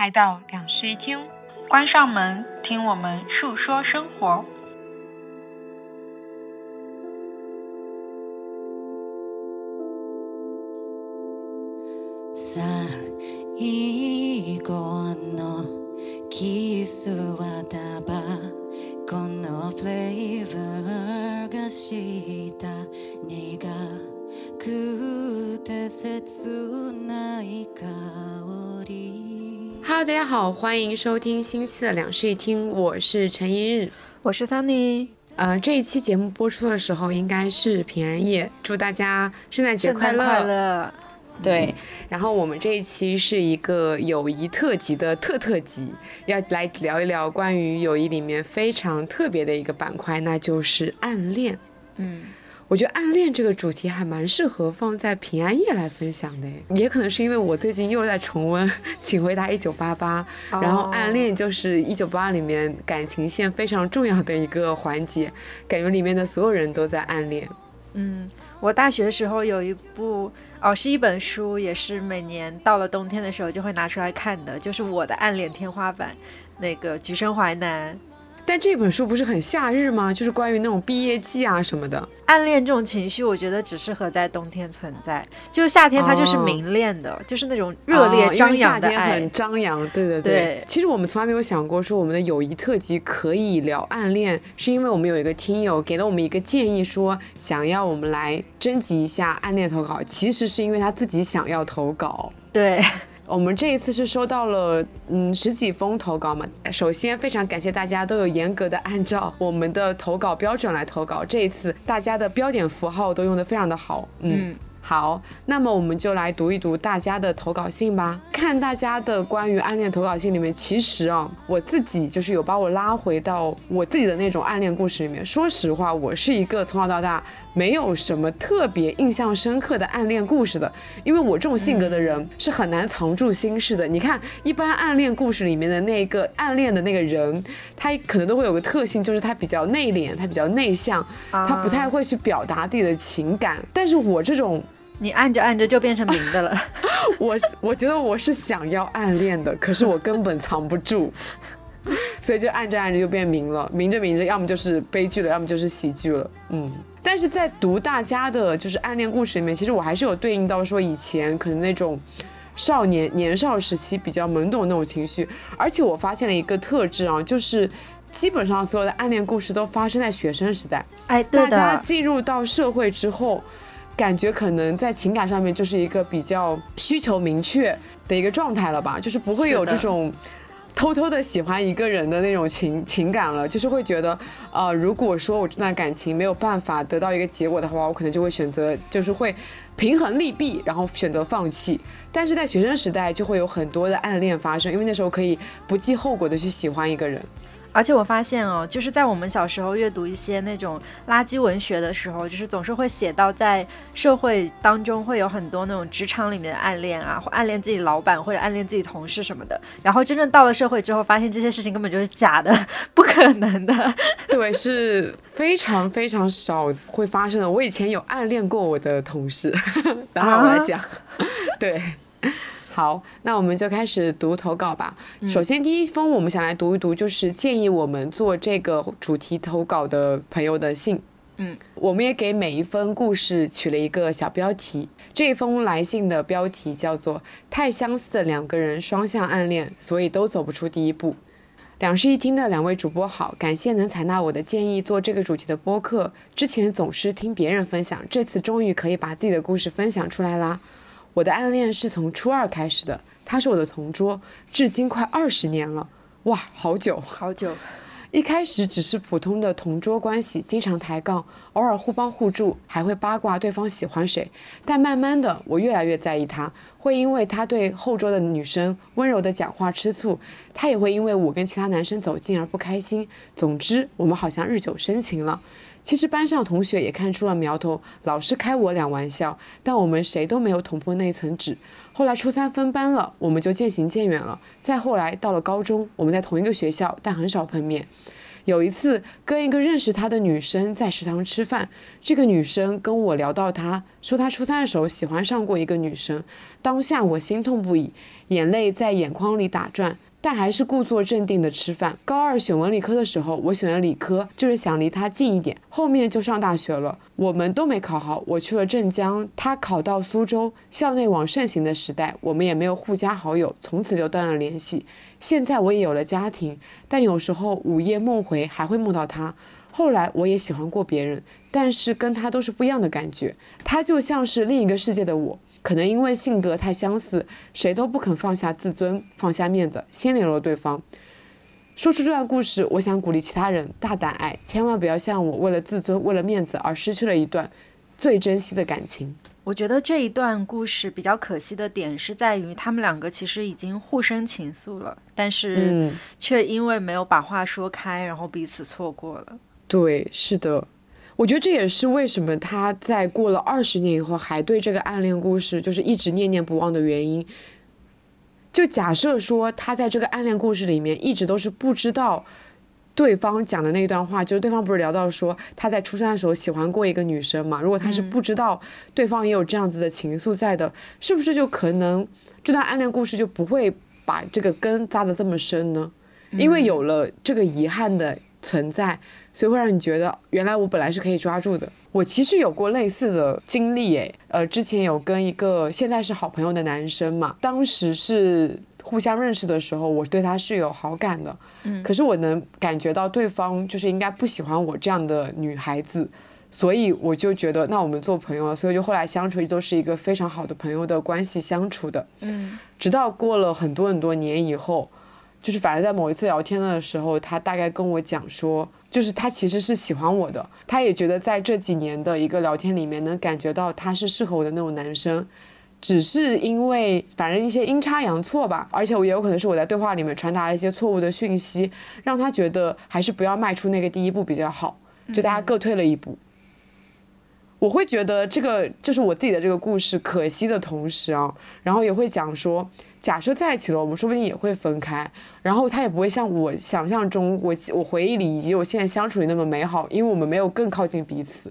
来到两室一厅，关上门，听我们述说生活。欢迎收听新期的两室一厅，我是陈一日，我是 Sunny。呃，这一期节目播出的时候应该是平安夜，祝大家圣诞节快乐！快乐。对，然后我们这一期是一个友谊特辑的特特辑，要来聊一聊关于友谊里面非常特别的一个板块，那就是暗恋。嗯。我觉得暗恋这个主题还蛮适合放在平安夜来分享的，也可能是因为我最近又在重温《请回答一九八八》，然后暗恋就是一九八八里面感情线非常重要的一个环节，感觉里面的所有人都在暗恋。嗯，我大学的时候有一部哦，是一本书，也是每年到了冬天的时候就会拿出来看的，就是我的暗恋天花板，那个《橘生淮南》。但这本书不是很夏日吗？就是关于那种毕业季啊什么的。暗恋这种情绪，我觉得只适合在冬天存在。就是夏天，它就是明恋的，就是那种热烈张扬的爱。夏天很张扬，对对对。其实我们从来没有想过说我们的友谊特辑可以聊暗恋，是因为我们有一个听友给了我们一个建议，说想要我们来征集一下暗恋投稿。其实是因为他自己想要投稿。对。我们这一次是收到了嗯十几封投稿嘛，首先非常感谢大家都有严格的按照我们的投稿标准来投稿，这一次大家的标点符号都用的非常的好，嗯。好，那么我们就来读一读大家的投稿信吧。看大家的关于暗恋投稿信里面，其实啊，我自己就是有把我拉回到我自己的那种暗恋故事里面。说实话，我是一个从小到大没有什么特别印象深刻的暗恋故事的，因为我这种性格的人是很难藏住心事的。你看，一般暗恋故事里面的那个暗恋的那个人，他可能都会有个特性，就是他比较内敛，他比较内向，他不太会去表达自己的情感。但是我这种。你按着按着就变成明的了，我 我觉得我是想要暗恋的，可是我根本藏不住，所以就按着按着就变明了，明着明着，要么就是悲剧了，要么就是喜剧了。嗯，但是在读大家的就是暗恋故事里面，其实我还是有对应到说以前可能那种少年年少时期比较懵懂那种情绪，而且我发现了一个特质啊，就是基本上所有的暗恋故事都发生在学生时代，哎，大家进入到社会之后。感觉可能在情感上面就是一个比较需求明确的一个状态了吧，就是不会有这种偷偷的喜欢一个人的那种情情感了，就是会觉得，呃，如果说我这段感情没有办法得到一个结果的话，我可能就会选择，就是会平衡利弊，然后选择放弃。但是在学生时代就会有很多的暗恋发生，因为那时候可以不计后果的去喜欢一个人。而且我发现哦，就是在我们小时候阅读一些那种垃圾文学的时候，就是总是会写到在社会当中会有很多那种职场里面的暗恋啊，或暗恋自己老板或者暗恋自己同事什么的。然后真正到了社会之后，发现这些事情根本就是假的，不可能的。对，是非常非常少会发生的。我以前有暗恋过我的同事，等会我来讲。对。好，那我们就开始读投稿吧。首先，第一封我们想来读一读，就是建议我们做这个主题投稿的朋友的信。嗯，我们也给每一封故事取了一个小标题。这封来信的标题叫做《太相似的两个人双向暗恋，所以都走不出第一步》。两室一厅的两位主播好，感谢能采纳我的建议做这个主题的播客。之前总是听别人分享，这次终于可以把自己的故事分享出来啦。我的暗恋是从初二开始的，他是我的同桌，至今快二十年了，哇，好久好久。一开始只是普通的同桌关系，经常抬杠，偶尔互帮互助，还会八卦对方喜欢谁。但慢慢的，我越来越在意他，会因为他对后桌的女生温柔的讲话吃醋，他也会因为我跟其他男生走近而不开心。总之，我们好像日久生情了。其实班上同学也看出了苗头，老是开我俩玩笑，但我们谁都没有捅破那层纸。后来初三分班了，我们就渐行渐远了。再后来到了高中，我们在同一个学校，但很少碰面。有一次跟一个认识他的女生在食堂吃饭，这个女生跟我聊到他，说他初三的时候喜欢上过一个女生，当下我心痛不已，眼泪在眼眶里打转。但还是故作镇定的吃饭。高二选文理科的时候，我选了理科，就是想离他近一点。后面就上大学了，我们都没考好。我去了镇江，他考到苏州。校内网盛行的时代，我们也没有互加好友，从此就断了联系。现在我也有了家庭，但有时候午夜梦回还会梦到他。后来我也喜欢过别人，但是跟他都是不一样的感觉。他就像是另一个世界的我。可能因为性格太相似，谁都不肯放下自尊，放下面子，先联络对方。说出这段故事，我想鼓励其他人大胆爱，千万不要像我为了自尊、为了面子而失去了一段最珍惜的感情。我觉得这一段故事比较可惜的点是在于，他们两个其实已经互生情愫了，但是却因为没有把话说开，然后彼此错过了。对，是的。我觉得这也是为什么他在过了二十年以后还对这个暗恋故事就是一直念念不忘的原因。就假设说他在这个暗恋故事里面一直都是不知道对方讲的那段话，就是对方不是聊到说他在初三的时候喜欢过一个女生嘛？如果他是不知道对方也有这样子的情愫在的，是不是就可能这段暗恋故事就不会把这个根扎得这么深呢？因为有了这个遗憾的存在。所以会让你觉得，原来我本来是可以抓住的。我其实有过类似的经历，诶，呃，之前有跟一个现在是好朋友的男生嘛，当时是互相认识的时候，我对他是有好感的，嗯，可是我能感觉到对方就是应该不喜欢我这样的女孩子，所以我就觉得那我们做朋友了，所以就后来相处都是一个非常好的朋友的关系相处的，嗯，直到过了很多很多年以后，就是反正在某一次聊天的时候，他大概跟我讲说。就是他其实是喜欢我的，他也觉得在这几年的一个聊天里面能感觉到他是适合我的那种男生，只是因为反正一些阴差阳错吧，而且我也有可能是我在对话里面传达了一些错误的讯息，让他觉得还是不要迈出那个第一步比较好，就大家各退了一步。我会觉得这个就是我自己的这个故事可惜的同时啊，然后也会讲说。假设在一起了，我们说不定也会分开，然后他也不会像我想象中、我我回忆里以及我现在相处里那么美好，因为我们没有更靠近彼此。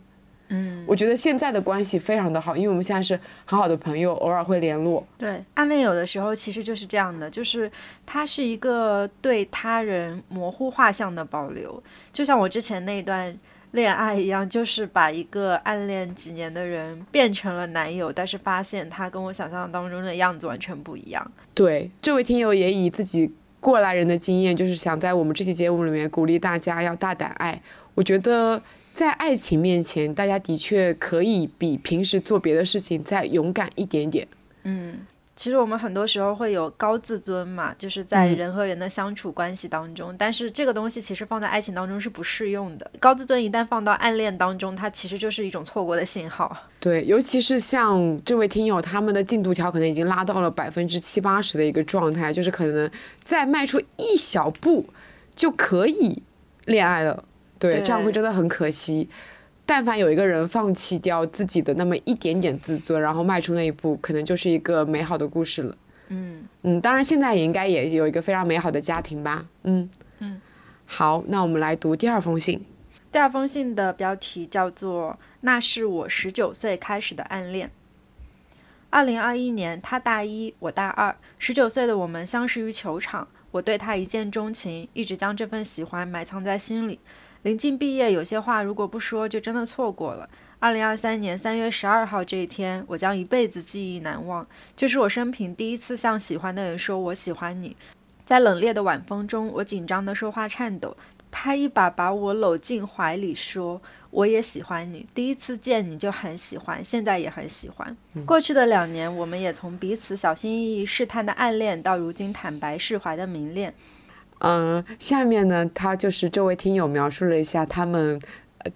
嗯，我觉得现在的关系非常的好，因为我们现在是很好的朋友，偶尔会联络。对，暗恋有的时候其实就是这样的，就是它是一个对他人模糊画像的保留，就像我之前那段。恋爱一样，就是把一个暗恋几年的人变成了男友，但是发现他跟我想象当中的样子完全不一样。对，这位听友也以自己过来人的经验，就是想在我们这期节目里面鼓励大家要大胆爱。我觉得在爱情面前，大家的确可以比平时做别的事情再勇敢一点点。嗯。其实我们很多时候会有高自尊嘛，就是在人和人的相处关系当中，但是这个东西其实放在爱情当中是不适用的。高自尊一旦放到暗恋当中，它其实就是一种错过的信号。对，尤其是像这位听友，他们的进度条可能已经拉到了百分之七八十的一个状态，就是可能再迈出一小步就可以恋爱了。对，这样会真的很可惜。但凡有一个人放弃掉自己的那么一点点自尊，然后迈出那一步，可能就是一个美好的故事了。嗯嗯，当然现在也应该也有一个非常美好的家庭吧。嗯嗯，好，那我们来读第二封信。第二封信的标题叫做《那是我十九岁开始的暗恋》。二零二一年，他大一，我大二，十九岁的我们相识于球场。我对他一见钟情，一直将这份喜欢埋藏在心里。临近毕业，有些话如果不说，就真的错过了。二零二三年三月十二号这一天，我将一辈子记忆难忘。这是我生平第一次向喜欢的人说“我喜欢你”。在冷冽的晚风中，我紧张的说话颤抖。他一把把我搂进怀里，说：“我也喜欢你。第一次见你就很喜欢，现在也很喜欢。”过去的两年，我们也从彼此小心翼翼试探的暗恋，到如今坦白释怀的明恋。嗯，下面呢，他就是这位听友描述了一下他们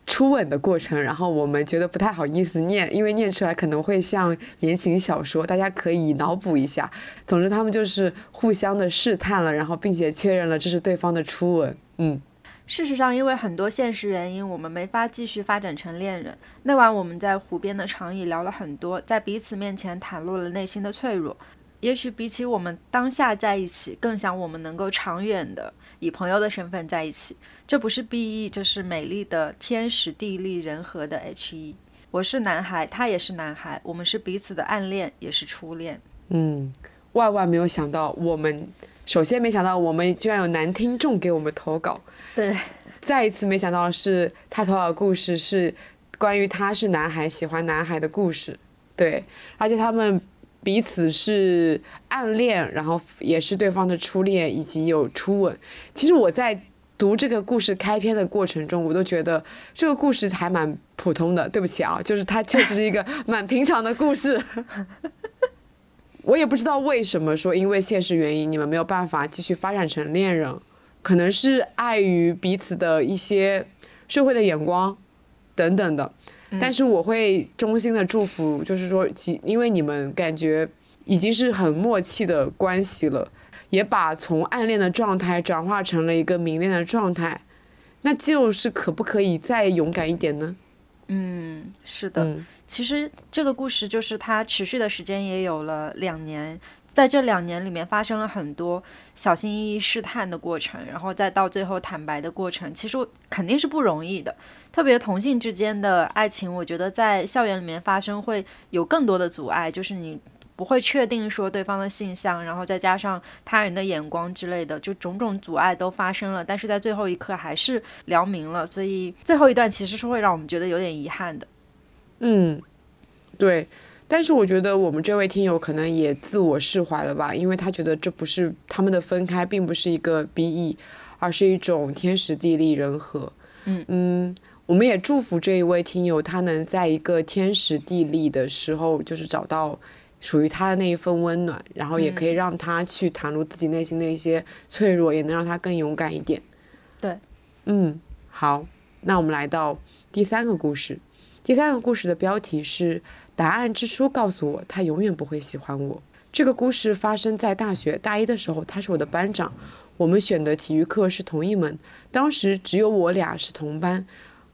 初吻的过程，然后我们觉得不太好意思念，因为念出来可能会像言情小说，大家可以脑补一下。总之，他们就是互相的试探了，然后并且确认了这是对方的初吻。嗯，事实上，因为很多现实原因，我们没法继续发展成恋人。那晚我们在湖边的长椅聊了很多，在彼此面前袒露了内心的脆弱。也许比起我们当下在一起，更想我们能够长远的以朋友的身份在一起。这不是 B E，这是美丽的天时地利人和的 H E。我是男孩，他也是男孩，我们是彼此的暗恋，也是初恋。嗯，万万没有想到，我们首先没想到我们居然有男听众给我们投稿。对，再一次没想到是他投稿的故事是关于他是男孩喜欢男孩的故事。对，而且他们彼此是暗恋，然后也是对方的初恋，以及有初吻。其实我在读这个故事开篇的过程中，我都觉得这个故事还蛮普通的。对不起啊，就是它确实是一个 蛮平常的故事。我也不知道为什么说，因为现实原因，你们没有办法继续发展成恋人，可能是碍于彼此的一些社会的眼光等等的。但是我会衷心的祝福，就是说，因为你们感觉已经是很默契的关系了，也把从暗恋的状态转化成了一个明恋的状态，那就是可不可以再勇敢一点呢？嗯，是的。其实这个故事就是它持续的时间也有了两年，在这两年里面发生了很多小心翼翼试探的过程，然后再到最后坦白的过程，其实肯定是不容易的。特别同性之间的爱情，我觉得在校园里面发生会有更多的阻碍，就是你不会确定说对方的性向，然后再加上他人的眼光之类的，就种种阻碍都发生了。但是在最后一刻还是聊明了，所以最后一段其实是会让我们觉得有点遗憾的。嗯，对，但是我觉得我们这位听友可能也自我释怀了吧，因为他觉得这不是他们的分开，并不是一个 B E，而是一种天时地利人和。嗯嗯，我们也祝福这一位听友，他能在一个天时地利的时候，就是找到属于他的那一份温暖，然后也可以让他去袒露自己内心的一些脆弱，也能让他更勇敢一点。对，嗯，好，那我们来到第三个故事。第三个故事的标题是《答案之书》，告诉我他永远不会喜欢我。这个故事发生在大学大一的时候，他是我的班长，我们选的体育课是同一门，当时只有我俩是同班。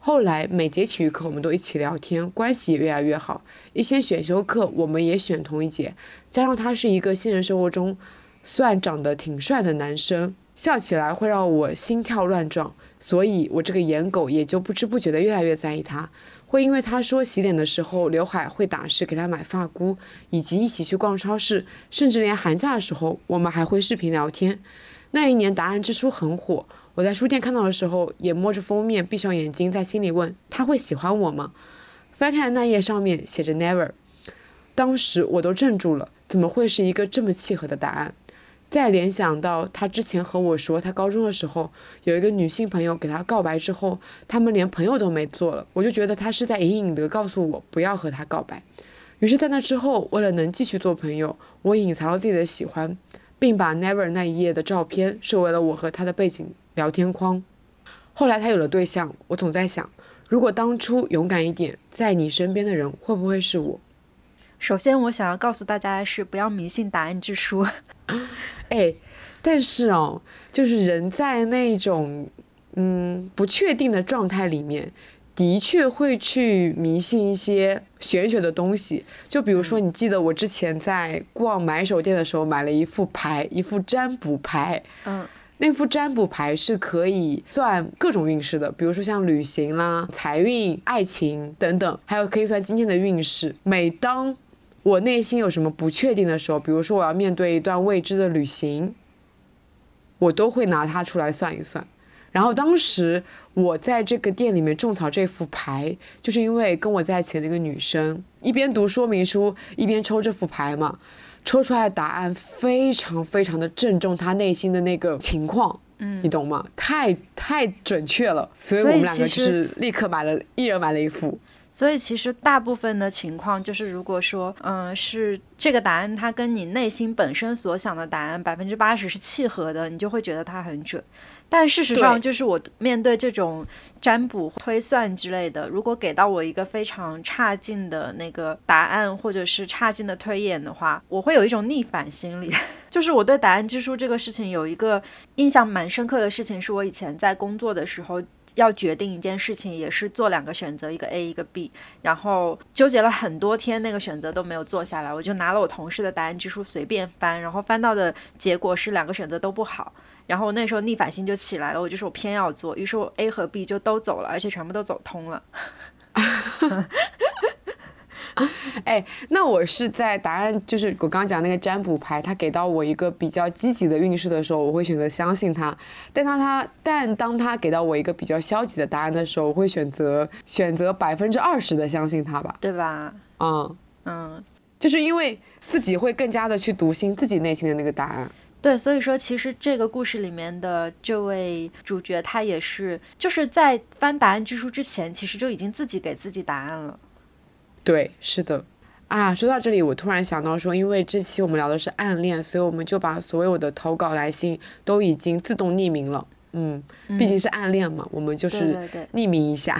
后来每节体育课我们都一起聊天，关系也越来越好。一些选修课我们也选同一节，加上他是一个现实生活中算长得挺帅的男生，笑起来会让我心跳乱撞，所以我这个颜狗也就不知不觉的越来越在意他。会因为他说洗脸的时候刘海会打湿，给他买发箍，以及一起去逛超市，甚至连寒假的时候，我们还会视频聊天。那一年《答案之书》很火，我在书店看到的时候，也摸着封面，闭上眼睛，在心里问他会喜欢我吗？翻开的那页上面写着 Never，当时我都镇住了，怎么会是一个这么契合的答案？再联想到他之前和我说，他高中的时候有一个女性朋友给他告白之后，他们连朋友都没做了，我就觉得他是在隐隐的告诉我不要和他告白。于是，在那之后，为了能继续做朋友，我隐藏了自己的喜欢，并把 Never 那一页的照片设为了我和他的背景聊天框。后来他有了对象，我总在想，如果当初勇敢一点，在你身边的人会不会是我？首先，我想要告诉大家的是，不要迷信答案之书。哎，但是哦，就是人在那种嗯不确定的状态里面，的确会去迷信一些玄学的东西。就比如说，你记得我之前在逛买手店的时候，买了一副牌，一副占卜牌。嗯，那副占卜牌是可以算各种运势的，比如说像旅行啦、财运、爱情等等，还有可以算今天的运势。每当我内心有什么不确定的时候，比如说我要面对一段未知的旅行，我都会拿它出来算一算。然后当时我在这个店里面种草这副牌，就是因为跟我在一起的那个女生一边读说明书一边抽这副牌嘛，抽出来的答案非常非常的正中她内心的那个情况，嗯，你懂吗？太太准确了，所以我们两个就是立刻买了一人买了一副。所以其实大部分的情况就是，如果说，嗯，是这个答案它跟你内心本身所想的答案百分之八十是契合的，你就会觉得它很准。但事实上，就是我面对这种占卜、推算之类的，如果给到我一个非常差劲的那个答案，或者是差劲的推演的话，我会有一种逆反心理。就是我对答案之书这个事情有一个印象蛮深刻的事情，是我以前在工作的时候。要决定一件事情，也是做两个选择，一个 A 一个 B，然后纠结了很多天，那个选择都没有做下来，我就拿了我同事的答案之书随便翻，然后翻到的结果是两个选择都不好，然后我那时候逆反心就起来了，我就说我偏要做，于是我 A 和 B 就都走了，而且全部都走通了。哎，那我是在答案就是我刚刚讲那个占卜牌，他给到我一个比较积极的运势的时候，我会选择相信他；但他他但当他给到我一个比较消极的答案的时候，我会选择选择百分之二十的相信他吧，对吧？嗯嗯，就是因为自己会更加的去读心自己内心的那个答案。对，所以说其实这个故事里面的这位主角，他也是就是在翻答案之书之前，其实就已经自己给自己答案了。对，是的。啊，说到这里，我突然想到说，因为这期我们聊的是暗恋，所以我们就把所有的投稿来信都已经自动匿名了。嗯，毕竟是暗恋嘛，我们就是匿名一下。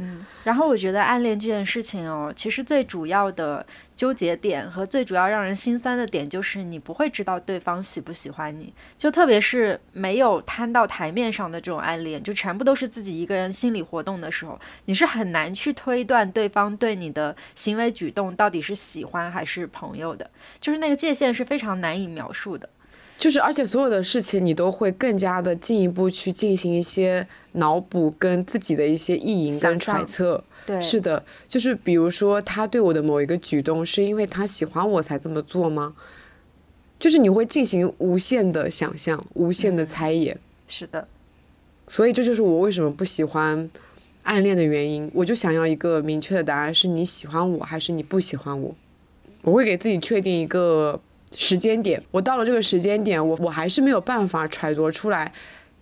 嗯，然后我觉得暗恋这件事情哦，其实最主要的纠结点和最主要让人心酸的点，就是你不会知道对方喜不喜欢你，就特别是没有摊到台面上的这种暗恋，就全部都是自己一个人心理活动的时候，你是很难去推断对方对你的行为举动到底是喜欢还是朋友的，就是那个界限是非常难以描述的。就是，而且所有的事情你都会更加的进一步去进行一些脑补跟自己的一些意淫跟揣测。对，是的，就是比如说他对我的某一个举动，是因为他喜欢我才这么做吗？就是你会进行无限的想象，无限的猜疑。是的，所以这就是我为什么不喜欢暗恋的原因。我就想要一个明确的答案：是你喜欢我还是你不喜欢我？我会给自己确定一个。时间点，我到了这个时间点，我我还是没有办法揣度出来，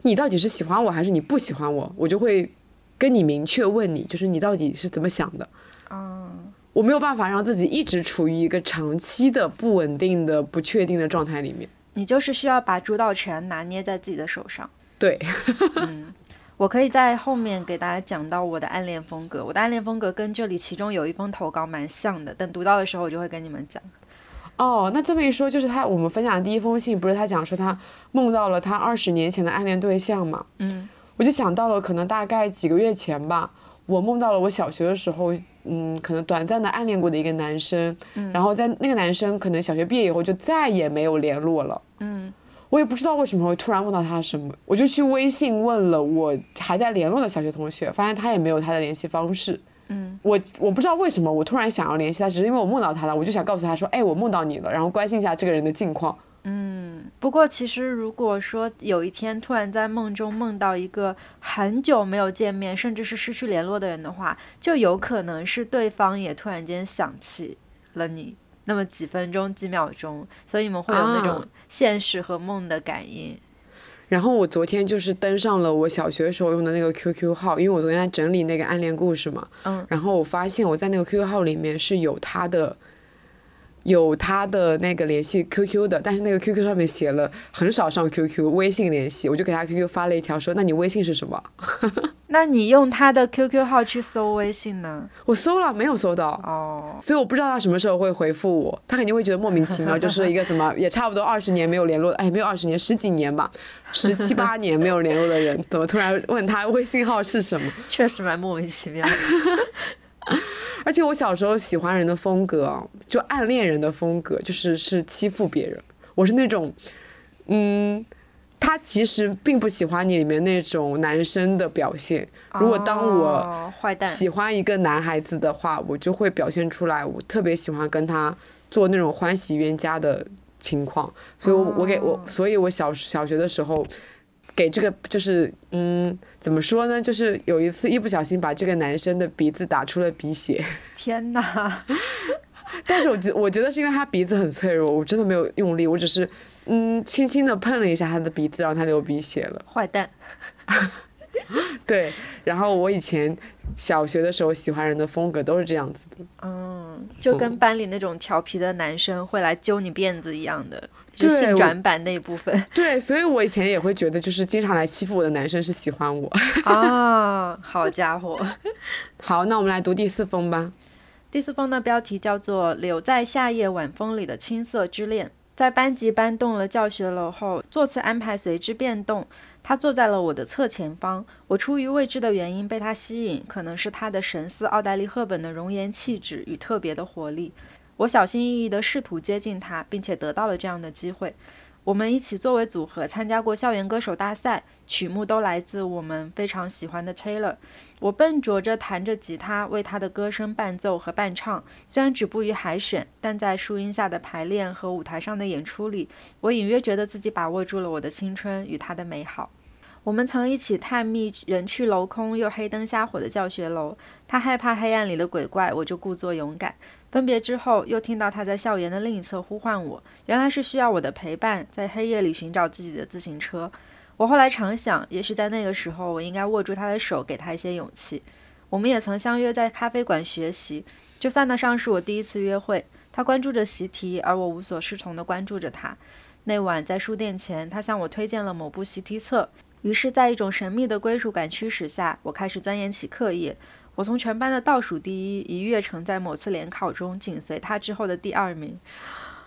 你到底是喜欢我还是你不喜欢我，我就会跟你明确问你，就是你到底是怎么想的。嗯，我没有办法让自己一直处于一个长期的不稳定的、不确定的状态里面。你就是需要把主导权拿捏在自己的手上。对，嗯，我可以在后面给大家讲到我的暗恋风格，我的暗恋风格跟这里其中有一封投稿蛮像的，等读到的时候我就会跟你们讲。哦，那这么一说，就是他我们分享的第一封信，不是他讲说他梦到了他二十年前的暗恋对象嘛？嗯，我就想到了，可能大概几个月前吧，我梦到了我小学的时候，嗯，可能短暂的暗恋过的一个男生，嗯，然后在那个男生可能小学毕业以后就再也没有联络了，嗯，我也不知道为什么会突然梦到他什么，我就去微信问了我还在联络的小学同学，发现他也没有他的联系方式。嗯，我我不知道为什么我突然想要联系他，只是因为我梦到他了，我就想告诉他说，哎，我梦到你了，然后关心一下这个人的近况。嗯，不过其实如果说有一天突然在梦中梦到一个很久没有见面，甚至是失去联络的人的话，就有可能是对方也突然间想起了你那么几分钟几秒钟，所以你们会有那种现实和梦的感应。然后我昨天就是登上了我小学时候用的那个 QQ 号，因为我昨天在整理那个暗恋故事嘛。嗯。然后我发现我在那个 QQ 号里面是有他的，有他的那个联系 QQ 的，但是那个 QQ 上面写了很少上 QQ，微信联系，我就给他 QQ 发了一条说：“那你微信是什么？” 那你用他的 QQ 号去搜微信呢？我搜了，没有搜到哦，所以我不知道他什么时候会回复我。他肯定会觉得莫名其妙，就是一个怎么也差不多二十年没有联络，哎，没有二十年，十几年吧，十七八年没有联络的人，怎么突然问他微信号是什么？确实蛮莫名其妙。而且我小时候喜欢人的风格，就暗恋人的风格，就是是欺负别人。我是那种，嗯。他其实并不喜欢你里面那种男生的表现。如果当我喜欢一个男孩子的话，我就会表现出来，我特别喜欢跟他做那种欢喜冤家的情况。所以，我给我，所以我小小学的时候，给这个就是，嗯，怎么说呢？就是有一次一不小心把这个男生的鼻子打出了鼻血。天哪！但是我觉我觉得是因为他鼻子很脆弱，我真的没有用力，我只是。嗯，轻轻的碰了一下他的鼻子，让他流鼻血了。坏蛋。对，然后我以前小学的时候喜欢人的风格都是这样子的。嗯，就跟班里那种调皮的男生会来揪你辫子一样的，就性转版那一部分。对，所以我以前也会觉得，就是经常来欺负我的男生是喜欢我。啊，好家伙。好，那我们来读第四封吧。第四封的标题叫做《留在夏夜晚风里的青涩之恋》。在班级搬动了教学楼后，座次安排随之变动。他坐在了我的侧前方，我出于未知的原因被他吸引，可能是他的神似奥黛丽·赫本的容颜气质与特别的活力。我小心翼翼地试图接近他，并且得到了这样的机会。我们一起作为组合参加过校园歌手大赛，曲目都来自我们非常喜欢的 Taylor。我笨拙着弹着吉他，为他的歌声伴奏和伴唱。虽然止步于海选，但在树荫下的排练和舞台上的演出里，我隐约觉得自己把握住了我的青春与他的美好。我们曾一起探秘人去楼空又黑灯瞎火的教学楼。他害怕黑暗里的鬼怪，我就故作勇敢。分别之后，又听到他在校园的另一侧呼唤我，原来是需要我的陪伴，在黑夜里寻找自己的自行车。我后来常想，也许在那个时候，我应该握住他的手，给他一些勇气。我们也曾相约在咖啡馆学习，就算得上是我第一次约会。他关注着习题，而我无所适从地关注着他。那晚在书店前，他向我推荐了某部习题册，于是，在一种神秘的归属感驱使下，我开始钻研起课业。我从全班的倒数第一一跃成在某次联考中紧随他之后的第二名，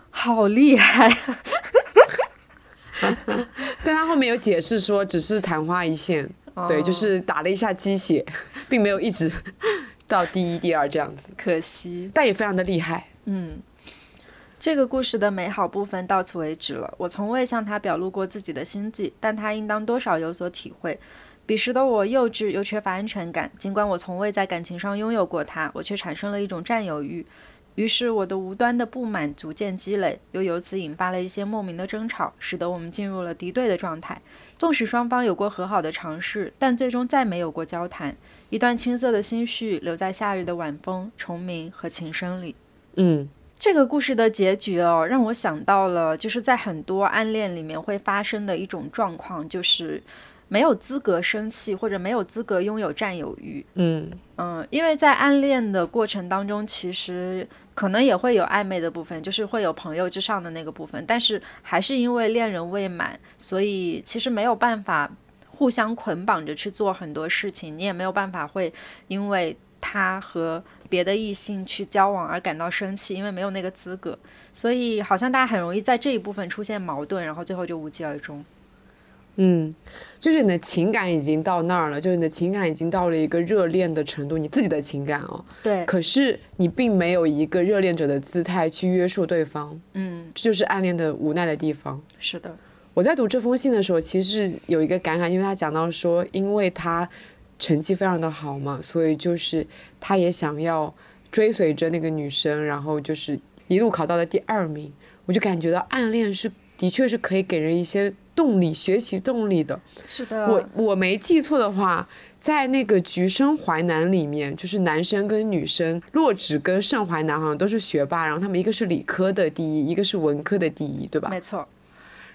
好厉害！但他后面有解释说，只是昙花一现，对，就是打了一下鸡血，并没有一直 到第一、第二这样子。可惜，但也非常的厉害。嗯，这个故事的美好部分到此为止了。我从未向他表露过自己的心迹，但他应当多少有所体会。彼时的我幼稚又缺乏安全感，尽管我从未在感情上拥有过他，我却产生了一种占有欲。于是我的无端的不满逐渐积累，又由此引发了一些莫名的争吵，使得我们进入了敌对的状态。纵使双方有过和好的尝试，但最终再没有过交谈。一段青涩的心绪留在夏日的晚风、虫鸣和琴声里。嗯，这个故事的结局哦，让我想到了就是在很多暗恋里面会发生的一种状况，就是。没有资格生气，或者没有资格拥有占有欲。嗯嗯，因为在暗恋的过程当中，其实可能也会有暧昧的部分，就是会有朋友之上的那个部分，但是还是因为恋人未满，所以其实没有办法互相捆绑着去做很多事情。你也没有办法会因为他和别的异性去交往而感到生气，因为没有那个资格。所以好像大家很容易在这一部分出现矛盾，然后最后就无疾而终。嗯，就是你的情感已经到那儿了，就是你的情感已经到了一个热恋的程度，你自己的情感哦。对。可是你并没有一个热恋者的姿态去约束对方。嗯。这就是暗恋的无奈的地方。是的。我在读这封信的时候，其实有一个感慨，因为他讲到说，因为他成绩非常的好嘛，所以就是他也想要追随着那个女生，然后就是一路考到了第二名。我就感觉到暗恋是的确是可以给人一些。动力学习动力的，是的。我我没记错的话，在那个《橘生淮南》里面，就是男生跟女生，洛枳跟盛淮南好像都是学霸，然后他们一个是理科的第一，一个是文科的第一，对吧？没错。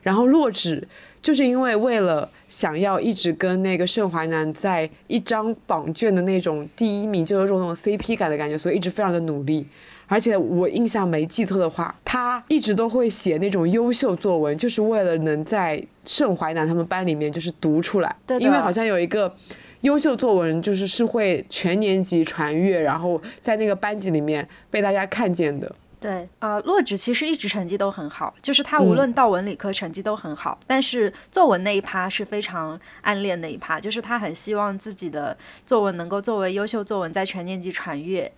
然后洛枳就是因为为了想要一直跟那个盛淮南在一张榜卷的那种第一名，就有种那种 CP 感的感觉，所以一直非常的努力。而且我印象没记错的话，他一直都会写那种优秀作文，就是为了能在盛淮南他们班里面就是读出来。对因为好像有一个优秀作文，就是是会全年级传阅，然后在那个班级里面被大家看见的。对，呃，洛枳其实一直成绩都很好，就是他无论到文理科成绩都很好，但是作文那一趴是非常暗恋的一趴，就是他很希望自己的作文能够作为优秀作文在全年级传阅。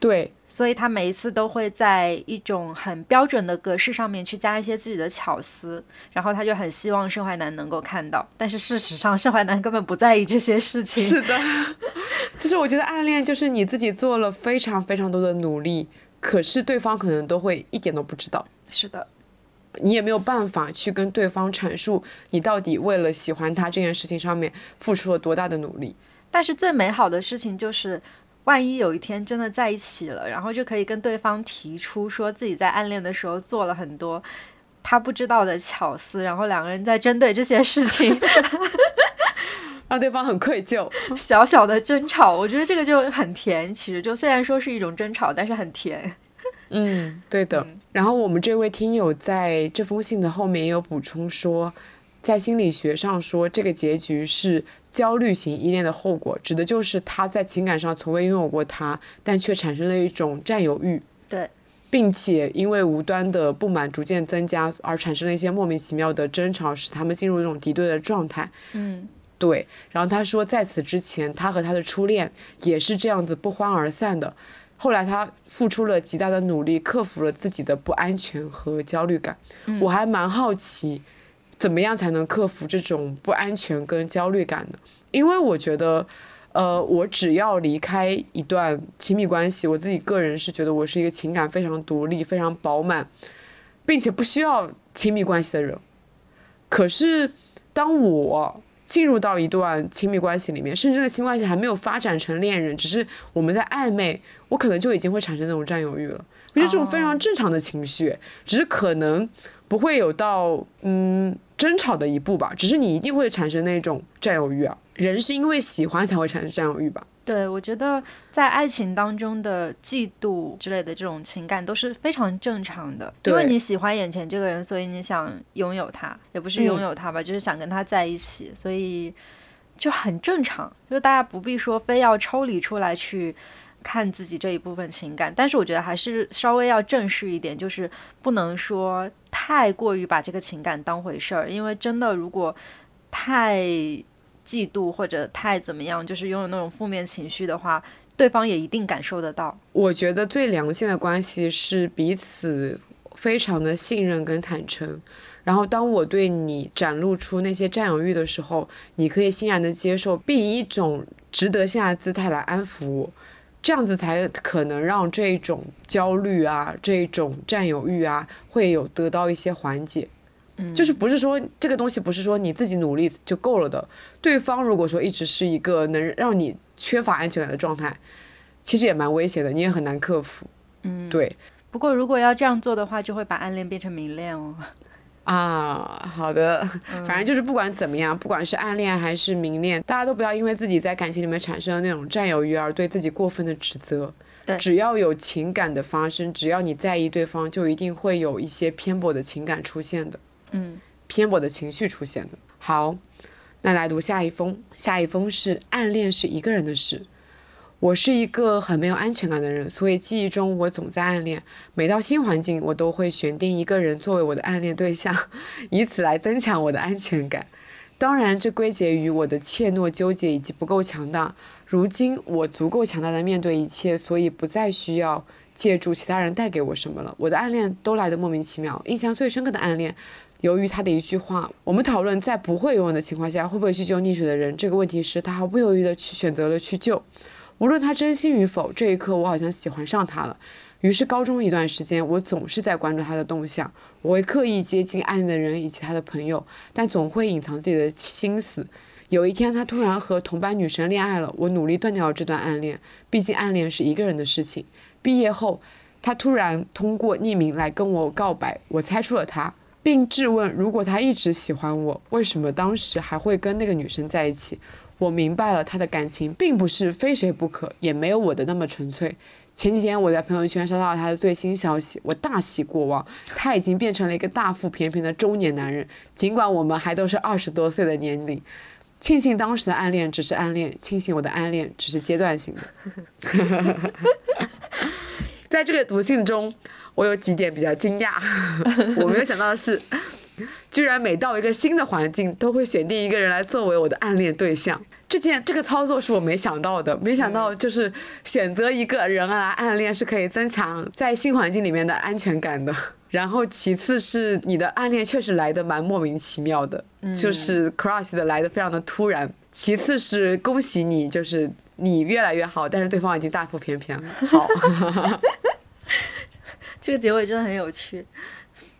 对，所以他每一次都会在一种很标准的格式上面去加一些自己的巧思，然后他就很希望盛淮南能够看到，但是事实上盛淮南根本不在意这些事情。是的，就是我觉得暗恋就是你自己做了非常非常多的努力，可是对方可能都会一点都不知道。是的，你也没有办法去跟对方阐述你到底为了喜欢他这件事情上面付出了多大的努力。但是最美好的事情就是。万一有一天真的在一起了，然后就可以跟对方提出说自己在暗恋的时候做了很多他不知道的巧思，然后两个人在针对这些事情，让对方很愧疚，小小的争吵，我觉得这个就很甜。其实就虽然说是一种争吵，但是很甜。嗯，对的。然后我们这位听友在这封信的后面也有补充说，在心理学上说这个结局是。焦虑型依恋的后果，指的就是他在情感上从未拥有过他，但却产生了一种占有欲。对，并且因为无端的不满逐渐增加，而产生了一些莫名其妙的争吵，使他们进入一种敌对的状态。嗯，对。然后他说，在此之前，他和他的初恋也是这样子不欢而散的。后来他付出了极大的努力，克服了自己的不安全和焦虑感。我还蛮好奇，怎么样才能克服这种不安全跟焦虑感呢？因为我觉得，呃，我只要离开一段亲密关系，我自己个人是觉得我是一个情感非常独立、非常饱满，并且不需要亲密关系的人。可是当我进入到一段亲密关系里面，甚至这个亲密关系还没有发展成恋人，只是我们在暧昧，我可能就已经会产生那种占有欲了。我觉得这种非常正常的情绪，只是可能不会有到嗯争吵的一步吧，只是你一定会产生那种占有欲啊。人是因为喜欢才会产生占有欲吧？对，我觉得在爱情当中的嫉妒之类的这种情感都是非常正常的，因为你喜欢眼前这个人，所以你想拥有他，也不是拥有他吧，就是想跟他在一起，所以就很正常。就大家不必说非要抽离出来去看自己这一部分情感，但是我觉得还是稍微要正视一点，就是不能说太过于把这个情感当回事儿，因为真的如果太。嫉妒或者太怎么样，就是拥有那种负面情绪的话，对方也一定感受得到。我觉得最良性的关系是彼此非常的信任跟坦诚。然后当我对你展露出那些占有欲的时候，你可以欣然的接受，并以一种值得下的姿态来安抚我，这样子才可能让这种焦虑啊、这种占有欲啊，会有得到一些缓解。就是不是说这个东西不是说你自己努力就够了的，对方如果说一直是一个能让你缺乏安全感的状态，其实也蛮危险的，你也很难克服。嗯，对。不过如果要这样做的话，就会把暗恋变成明恋哦。啊，好的，反正就是不管怎么样，不管是暗恋还是明恋，大家都不要因为自己在感情里面产生的那种占有欲而对自己过分的指责。对，只要有情感的发生，只要你在意对方，就一定会有一些偏颇的情感出现的。嗯，偏颇的情绪出现的。好，那来读下一封。下一封是暗恋是一个人的事。我是一个很没有安全感的人，所以记忆中我总在暗恋。每到新环境，我都会选定一个人作为我的暗恋对象，以此来增强我的安全感。当然，这归结于我的怯懦、纠结以及不够强大。如今我足够强大的面对一切，所以不再需要借助其他人带给我什么了。我的暗恋都来得莫名其妙。印象最深刻的暗恋。由于他的一句话，我们讨论在不会游泳的情况下会不会去救溺水的人这个问题时，他毫不犹豫地去选择了去救，无论他真心与否。这一刻，我好像喜欢上他了。于是，高中一段时间，我总是在关注他的动向，我会刻意接近暗恋的人以及他的朋友，但总会隐藏自己的心思。有一天，他突然和同班女生恋爱了，我努力断掉了这段暗恋，毕竟暗恋是一个人的事情。毕业后，他突然通过匿名来跟我告白，我猜出了他。并质问：如果他一直喜欢我，为什么当时还会跟那个女生在一起？我明白了，他的感情并不是非谁不可，也没有我的那么纯粹。前几天我在朋友圈刷到了他的最新消息，我大喜过望，他已经变成了一个大腹便便的中年男人。尽管我们还都是二十多岁的年龄，庆幸当时的暗恋只是暗恋，庆幸我的暗恋只是阶段性的。在这个读信中。我有几点比较惊讶，我没有想到的是，居然每到一个新的环境，都会选定一个人来作为我的暗恋对象。这件这个操作是我没想到的，没想到就是选择一个人来暗恋是可以增强在新环境里面的安全感的。然后其次是你的暗恋确实来的蛮莫名其妙的，就是 crush 的来的非常的突然。其次是恭喜你，就是你越来越好，但是对方已经大腹便便了。好。这个结尾真的很有趣。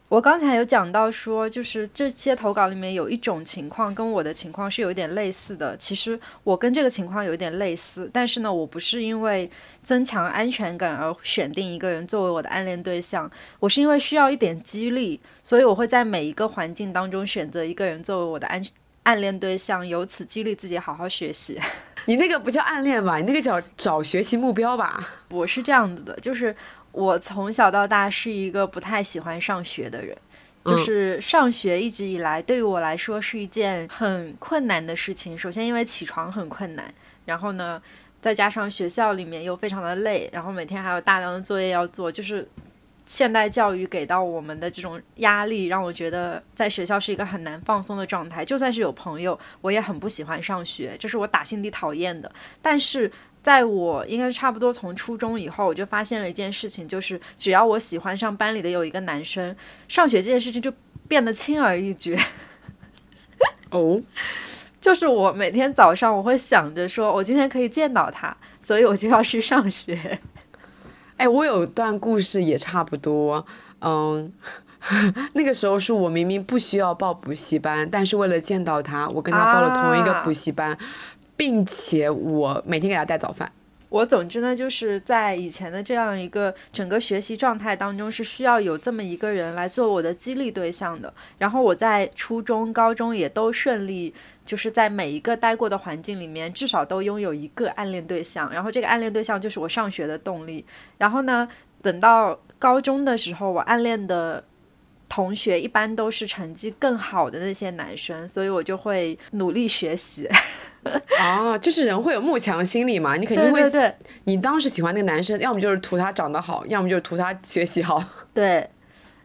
我刚才有讲到说，就是这些投稿里面有一种情况跟我的情况是有一点类似的。其实我跟这个情况有点类似，但是呢，我不是因为增强安全感而选定一个人作为我的暗恋对象，我是因为需要一点激励，所以我会在每一个环境当中选择一个人作为我的暗暗恋对象，由此激励自己好好学习。你那个不叫暗恋吧？你那个叫找学习目标吧？我是这样子的，就是。我从小到大是一个不太喜欢上学的人，就是上学一直以来对于我来说是一件很困难的事情。首先，因为起床很困难，然后呢，再加上学校里面又非常的累，然后每天还有大量的作业要做，就是现代教育给到我们的这种压力，让我觉得在学校是一个很难放松的状态。就算是有朋友，我也很不喜欢上学，这是我打心底讨厌的。但是在我应该差不多从初中以后，我就发现了一件事情，就是只要我喜欢上班里的有一个男生，上学这件事情就变得轻而易举。哦，就是我每天早上我会想着说，我今天可以见到他，所以我就要去上学。哎，我有段故事也差不多，嗯，那个时候是我明明不需要报补习班，但是为了见到他，我跟他报了同一个补习班，并且我每天给他带早饭。我总之呢，就是在以前的这样一个整个学习状态当中，是需要有这么一个人来做我的激励对象的。然后我在初中、高中也都顺利，就是在每一个待过的环境里面，至少都拥有一个暗恋对象。然后这个暗恋对象就是我上学的动力。然后呢，等到高中的时候，我暗恋的同学一般都是成绩更好的那些男生，所以我就会努力学习。啊，就是人会有慕强心理嘛，你肯定会，你当时喜欢那个男生，要么就是图他长得好，要么就是图他学习好。对。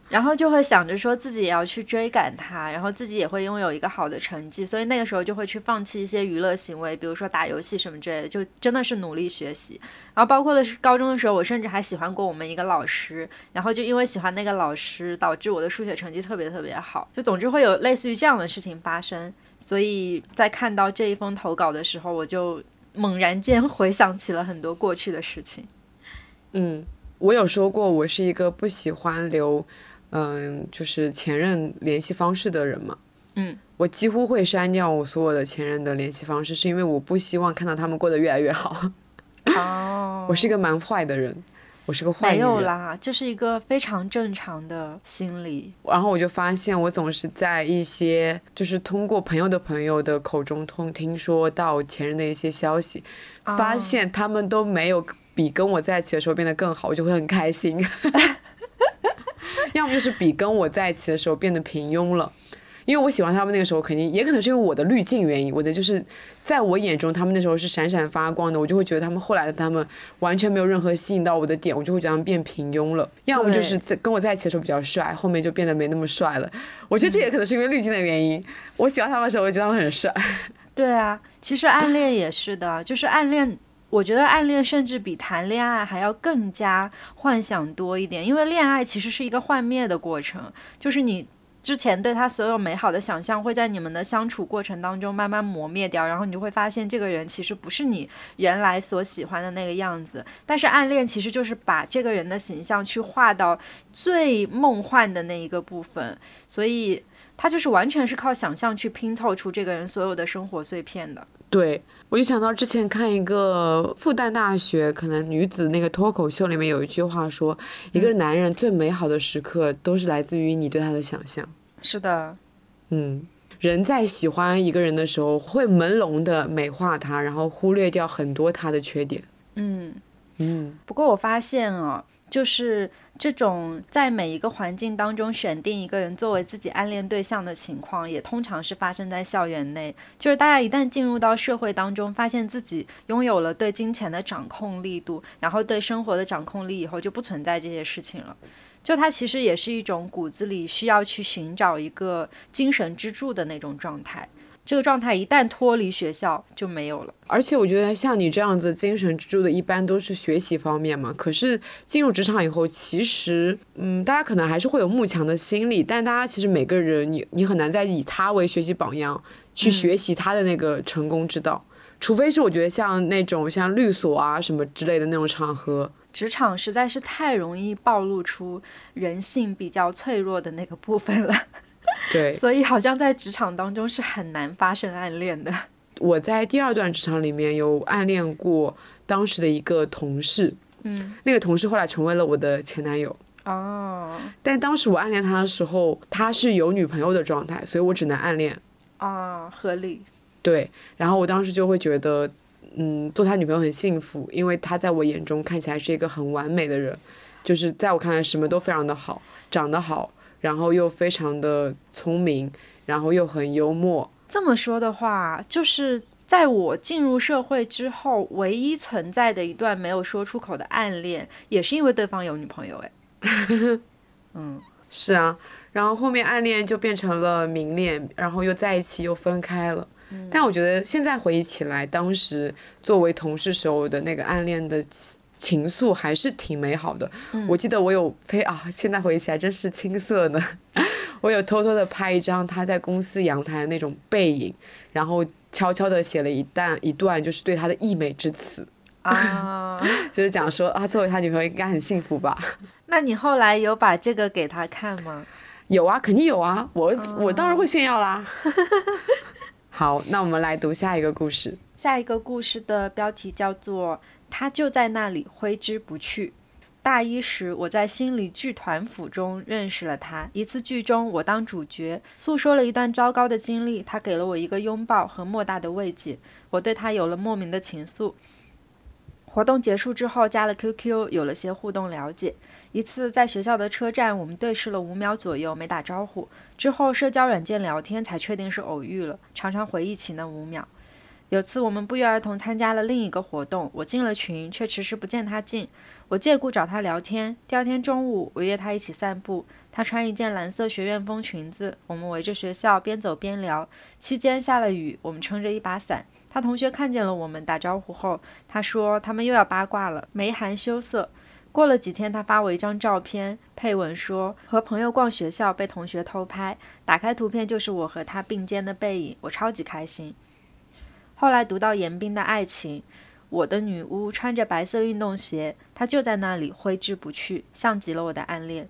然后就会想着说自己也要去追赶他，然后自己也会拥有一个好的成绩，所以那个时候就会去放弃一些娱乐行为，比如说打游戏什么之类的，就真的是努力学习。然后包括的是高中的时候，我甚至还喜欢过我们一个老师，然后就因为喜欢那个老师，导致我的数学成绩特别特别好。就总之会有类似于这样的事情发生。所以在看到这一封投稿的时候，我就猛然间 回想起了很多过去的事情。嗯，我有说过，我是一个不喜欢留。嗯，就是前任联系方式的人嘛。嗯，我几乎会删掉我所有的前任的联系方式，是因为我不希望看到他们过得越来越好。哦，我是一个蛮坏的人，我是个坏人。没有啦，这是一个非常正常的心理。然后我就发现，我总是在一些就是通过朋友的朋友的口中通听说到前任的一些消息，发现他们都没有比跟我在一起的时候变得更好，我就会很开心。要么就是比跟我在一起的时候变得平庸了，因为我喜欢他们那个时候，肯定也可能是因为我的滤镜原因，我的就是在我眼中他们那时候是闪闪发光的，我就会觉得他们后来的他们完全没有任何吸引到我的点，我就会这样变平庸了。要么就是在跟我在一起的时候比较帅，后面就变得没那么帅了。我觉得这也可能是因为滤镜的原因。我喜欢他们的时候，我觉得他们很帅。对啊，其实暗恋也是的，就是暗恋。我觉得暗恋甚至比谈恋爱还要更加幻想多一点，因为恋爱其实是一个幻灭的过程，就是你之前对他所有美好的想象会在你们的相处过程当中慢慢磨灭掉，然后你就会发现这个人其实不是你原来所喜欢的那个样子。但是暗恋其实就是把这个人的形象去画到最梦幻的那一个部分，所以他就是完全是靠想象去拼凑出这个人所有的生活碎片的。对，我就想到之前看一个复旦大学可能女子那个脱口秀里面有一句话说，一个男人最美好的时刻都是来自于你对他的想象。是的，嗯，人在喜欢一个人的时候会朦胧的美化他，然后忽略掉很多他的缺点。嗯嗯。不过我发现啊。就是这种在每一个环境当中选定一个人作为自己暗恋对象的情况，也通常是发生在校园内。就是大家一旦进入到社会当中，发现自己拥有了对金钱的掌控力度，然后对生活的掌控力以后，就不存在这些事情了。就它其实也是一种骨子里需要去寻找一个精神支柱的那种状态。这个状态一旦脱离学校就没有了，而且我觉得像你这样子精神支柱的，一般都是学习方面嘛。可是进入职场以后，其实，嗯，大家可能还是会有慕强的心理，但大家其实每个人，你你很难再以他为学习榜样去学习他的那个成功之道，除非是我觉得像那种像律所啊什么之类的那种场合，职场实在是太容易暴露出人性比较脆弱的那个部分了。对，所以好像在职场当中是很难发生暗恋的。我在第二段职场里面有暗恋过当时的一个同事，嗯，那个同事后来成为了我的前男友。哦，但当时我暗恋他的时候，他是有女朋友的状态，所以我只能暗恋。啊，合理。对，然后我当时就会觉得，嗯，做他女朋友很幸福，因为他在我眼中看起来是一个很完美的人，就是在我看来什么都非常的好，长得好。然后又非常的聪明，然后又很幽默。这么说的话，就是在我进入社会之后，唯一存在的一段没有说出口的暗恋，也是因为对方有女朋友。哎，嗯，是啊，然后后面暗恋就变成了明恋，然后又在一起又分开了。但我觉得现在回忆起来，当时作为同事时候的那个暗恋的情情愫还是挺美好的。我记得我有非啊，现在回忆起来真是青涩呢。我有偷偷的拍一张他在公司阳台的那种背影，然后悄悄的写了一段一段就是对他的溢美之词，啊，就是讲说啊，作为他女朋友应该很幸福吧。那你后来有把这个给他看吗？有啊，肯定有啊，我我当然会炫耀啦。好，那我们来读下一个故事。下一个故事的标题叫做《他就在那里挥之不去》。大一时，我在心理剧团府中认识了他。一次剧中，我当主角，诉说了一段糟糕的经历。他给了我一个拥抱和莫大的慰藉，我对他有了莫名的情愫。活动结束之后，加了 QQ，有了些互动了解。一次在学校的车站，我们对视了五秒左右，没打招呼。之后社交软件聊天，才确定是偶遇了。常常回忆起那五秒。有次我们不约而同参加了另一个活动，我进了群，却迟迟不见他进。我借故找他聊天。第二天中午，我约他一起散步。他穿一件蓝色学院风裙子，我们围着学校边走边聊。期间下了雨，我们撑着一把伞。他同学看见了我们，打招呼后，他说他们又要八卦了，眉含羞涩。过了几天，他发我一张照片，配文说和朋友逛学校被同学偷拍，打开图片就是我和他并肩的背影，我超级开心。后来读到严彬的爱情，我的女巫穿着白色运动鞋，他就在那里挥之不去，像极了我的暗恋。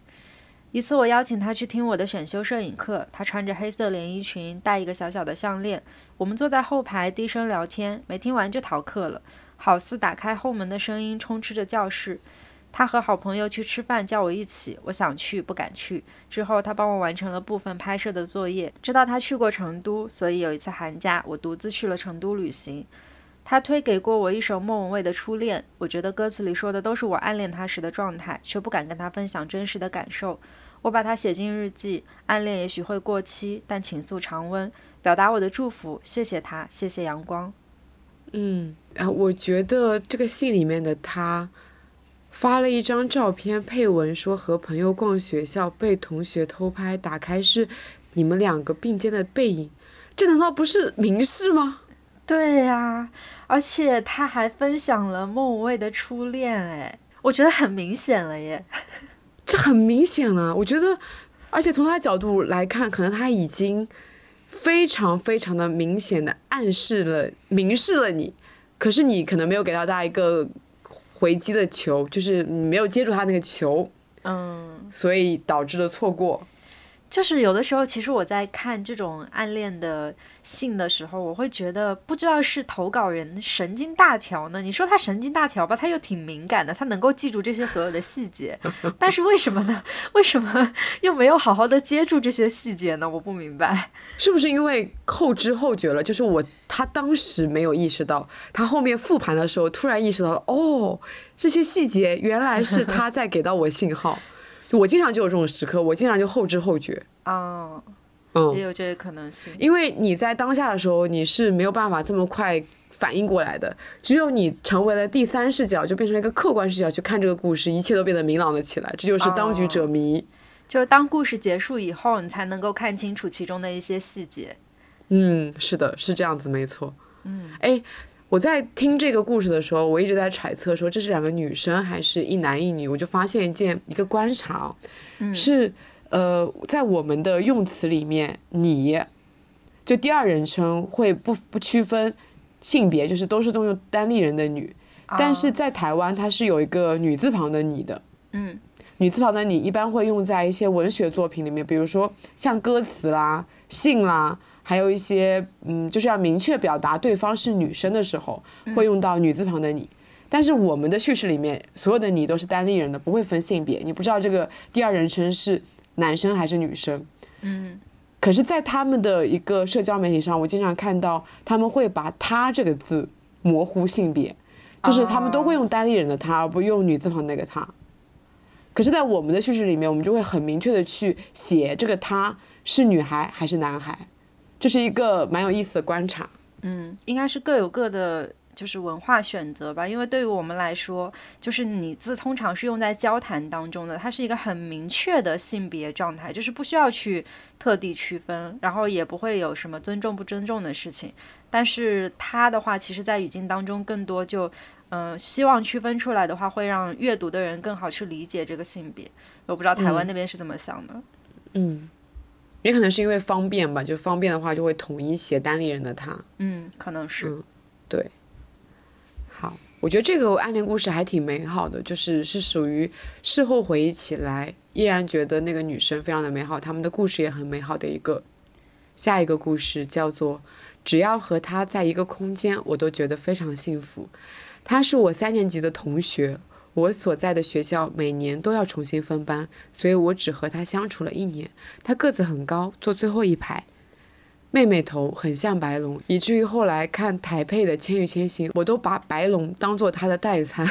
一次，我邀请他去听我的选修摄影课。他穿着黑色连衣裙，戴一个小小的项链。我们坐在后排低声聊天，没听完就逃课了，好似打开后门的声音充斥着教室。他和好朋友去吃饭，叫我一起。我想去，不敢去。之后，他帮我完成了部分拍摄的作业。知道他去过成都，所以有一次寒假，我独自去了成都旅行。他推给过我一首莫文蔚的《初恋》，我觉得歌词里说的都是我暗恋他时的状态，却不敢跟他分享真实的感受。我把它写进日记。暗恋也许会过期，但情愫常温。表达我的祝福，谢谢他，谢谢阳光。嗯，啊，我觉得这个信里面的他发了一张照片，配文说和朋友逛学校被同学偷拍，打开是你们两个并肩的背影，这难道不是明示吗？对呀，而且他还分享了莫文蔚的初恋，哎，我觉得很明显了耶。这很明显了，我觉得，而且从他的角度来看，可能他已经非常非常的明显的暗示了、明示了你，可是你可能没有给到他一个回击的球，就是你没有接住他那个球，嗯，所以导致了错过。就是有的时候，其实我在看这种暗恋的信的时候，我会觉得不知道是投稿人神经大条呢。你说他神经大条吧，他又挺敏感的，他能够记住这些所有的细节。但是为什么呢？为什么 又没有好好的接住这些细节呢？我不明白，是不是因为后知后觉了？就是我他当时没有意识到，他后面复盘的时候突然意识到了，哦，这些细节原来是他在给到我信号。我经常就有这种时刻，我经常就后知后觉。哦，嗯，也有这个可能性。因为你在当下的时候，你是没有办法这么快反应过来的。只有你成为了第三视角，就变成了一个客观视角去看这个故事，一切都变得明朗了起来。这就是当局者迷。就是当故事结束以后，你才能够看清楚其中的一些细节。嗯，是的，是这样子，没错。嗯，哎。我在听这个故事的时候，我一直在揣测说这是两个女生还是一男一女。我就发现一件一个观察，是呃，在我们的用词里面，你就第二人称会不不区分性别，就是都是动用单立人的女。但是在台湾，它是有一个女字旁的你的。嗯，女字旁的你一般会用在一些文学作品里面，比如说像歌词啦、信啦。还有一些，嗯，就是要明确表达对方是女生的时候，会用到女字旁的你。但是我们的叙事里面，所有的你都是单立人的，不会分性别，你不知道这个第二人称是男生还是女生。嗯。可是，在他们的一个社交媒体上，我经常看到他们会把他这个字模糊性别，就是他们都会用单立人的他，而不用女字旁那个他。可是，在我们的叙事里面，我们就会很明确的去写这个他是女孩还是男孩。这是一个蛮有意思的观察，嗯，应该是各有各的就是文化选择吧。因为对于我们来说，就是你字通常是用在交谈当中的，它是一个很明确的性别状态，就是不需要去特地区分，然后也不会有什么尊重不尊重的事情。但是它的话，其实在语境当中更多就，嗯，希望区分出来的话，会让阅读的人更好去理解这个性别。我不知道台湾那边是怎么想的。嗯。也可能是因为方便吧，就方便的话就会统一写单立人的他。嗯，可能是。嗯，对。好，我觉得这个暗恋故事还挺美好的，就是是属于事后回忆起来依然觉得那个女生非常的美好，他们的故事也很美好的一个。下一个故事叫做“只要和他在一个空间，我都觉得非常幸福”。他是我三年级的同学。我所在的学校每年都要重新分班，所以我只和他相处了一年。他个子很高，坐最后一排，妹妹头很像白龙，以至于后来看台配的《千与千寻》，我都把白龙当做他的代餐。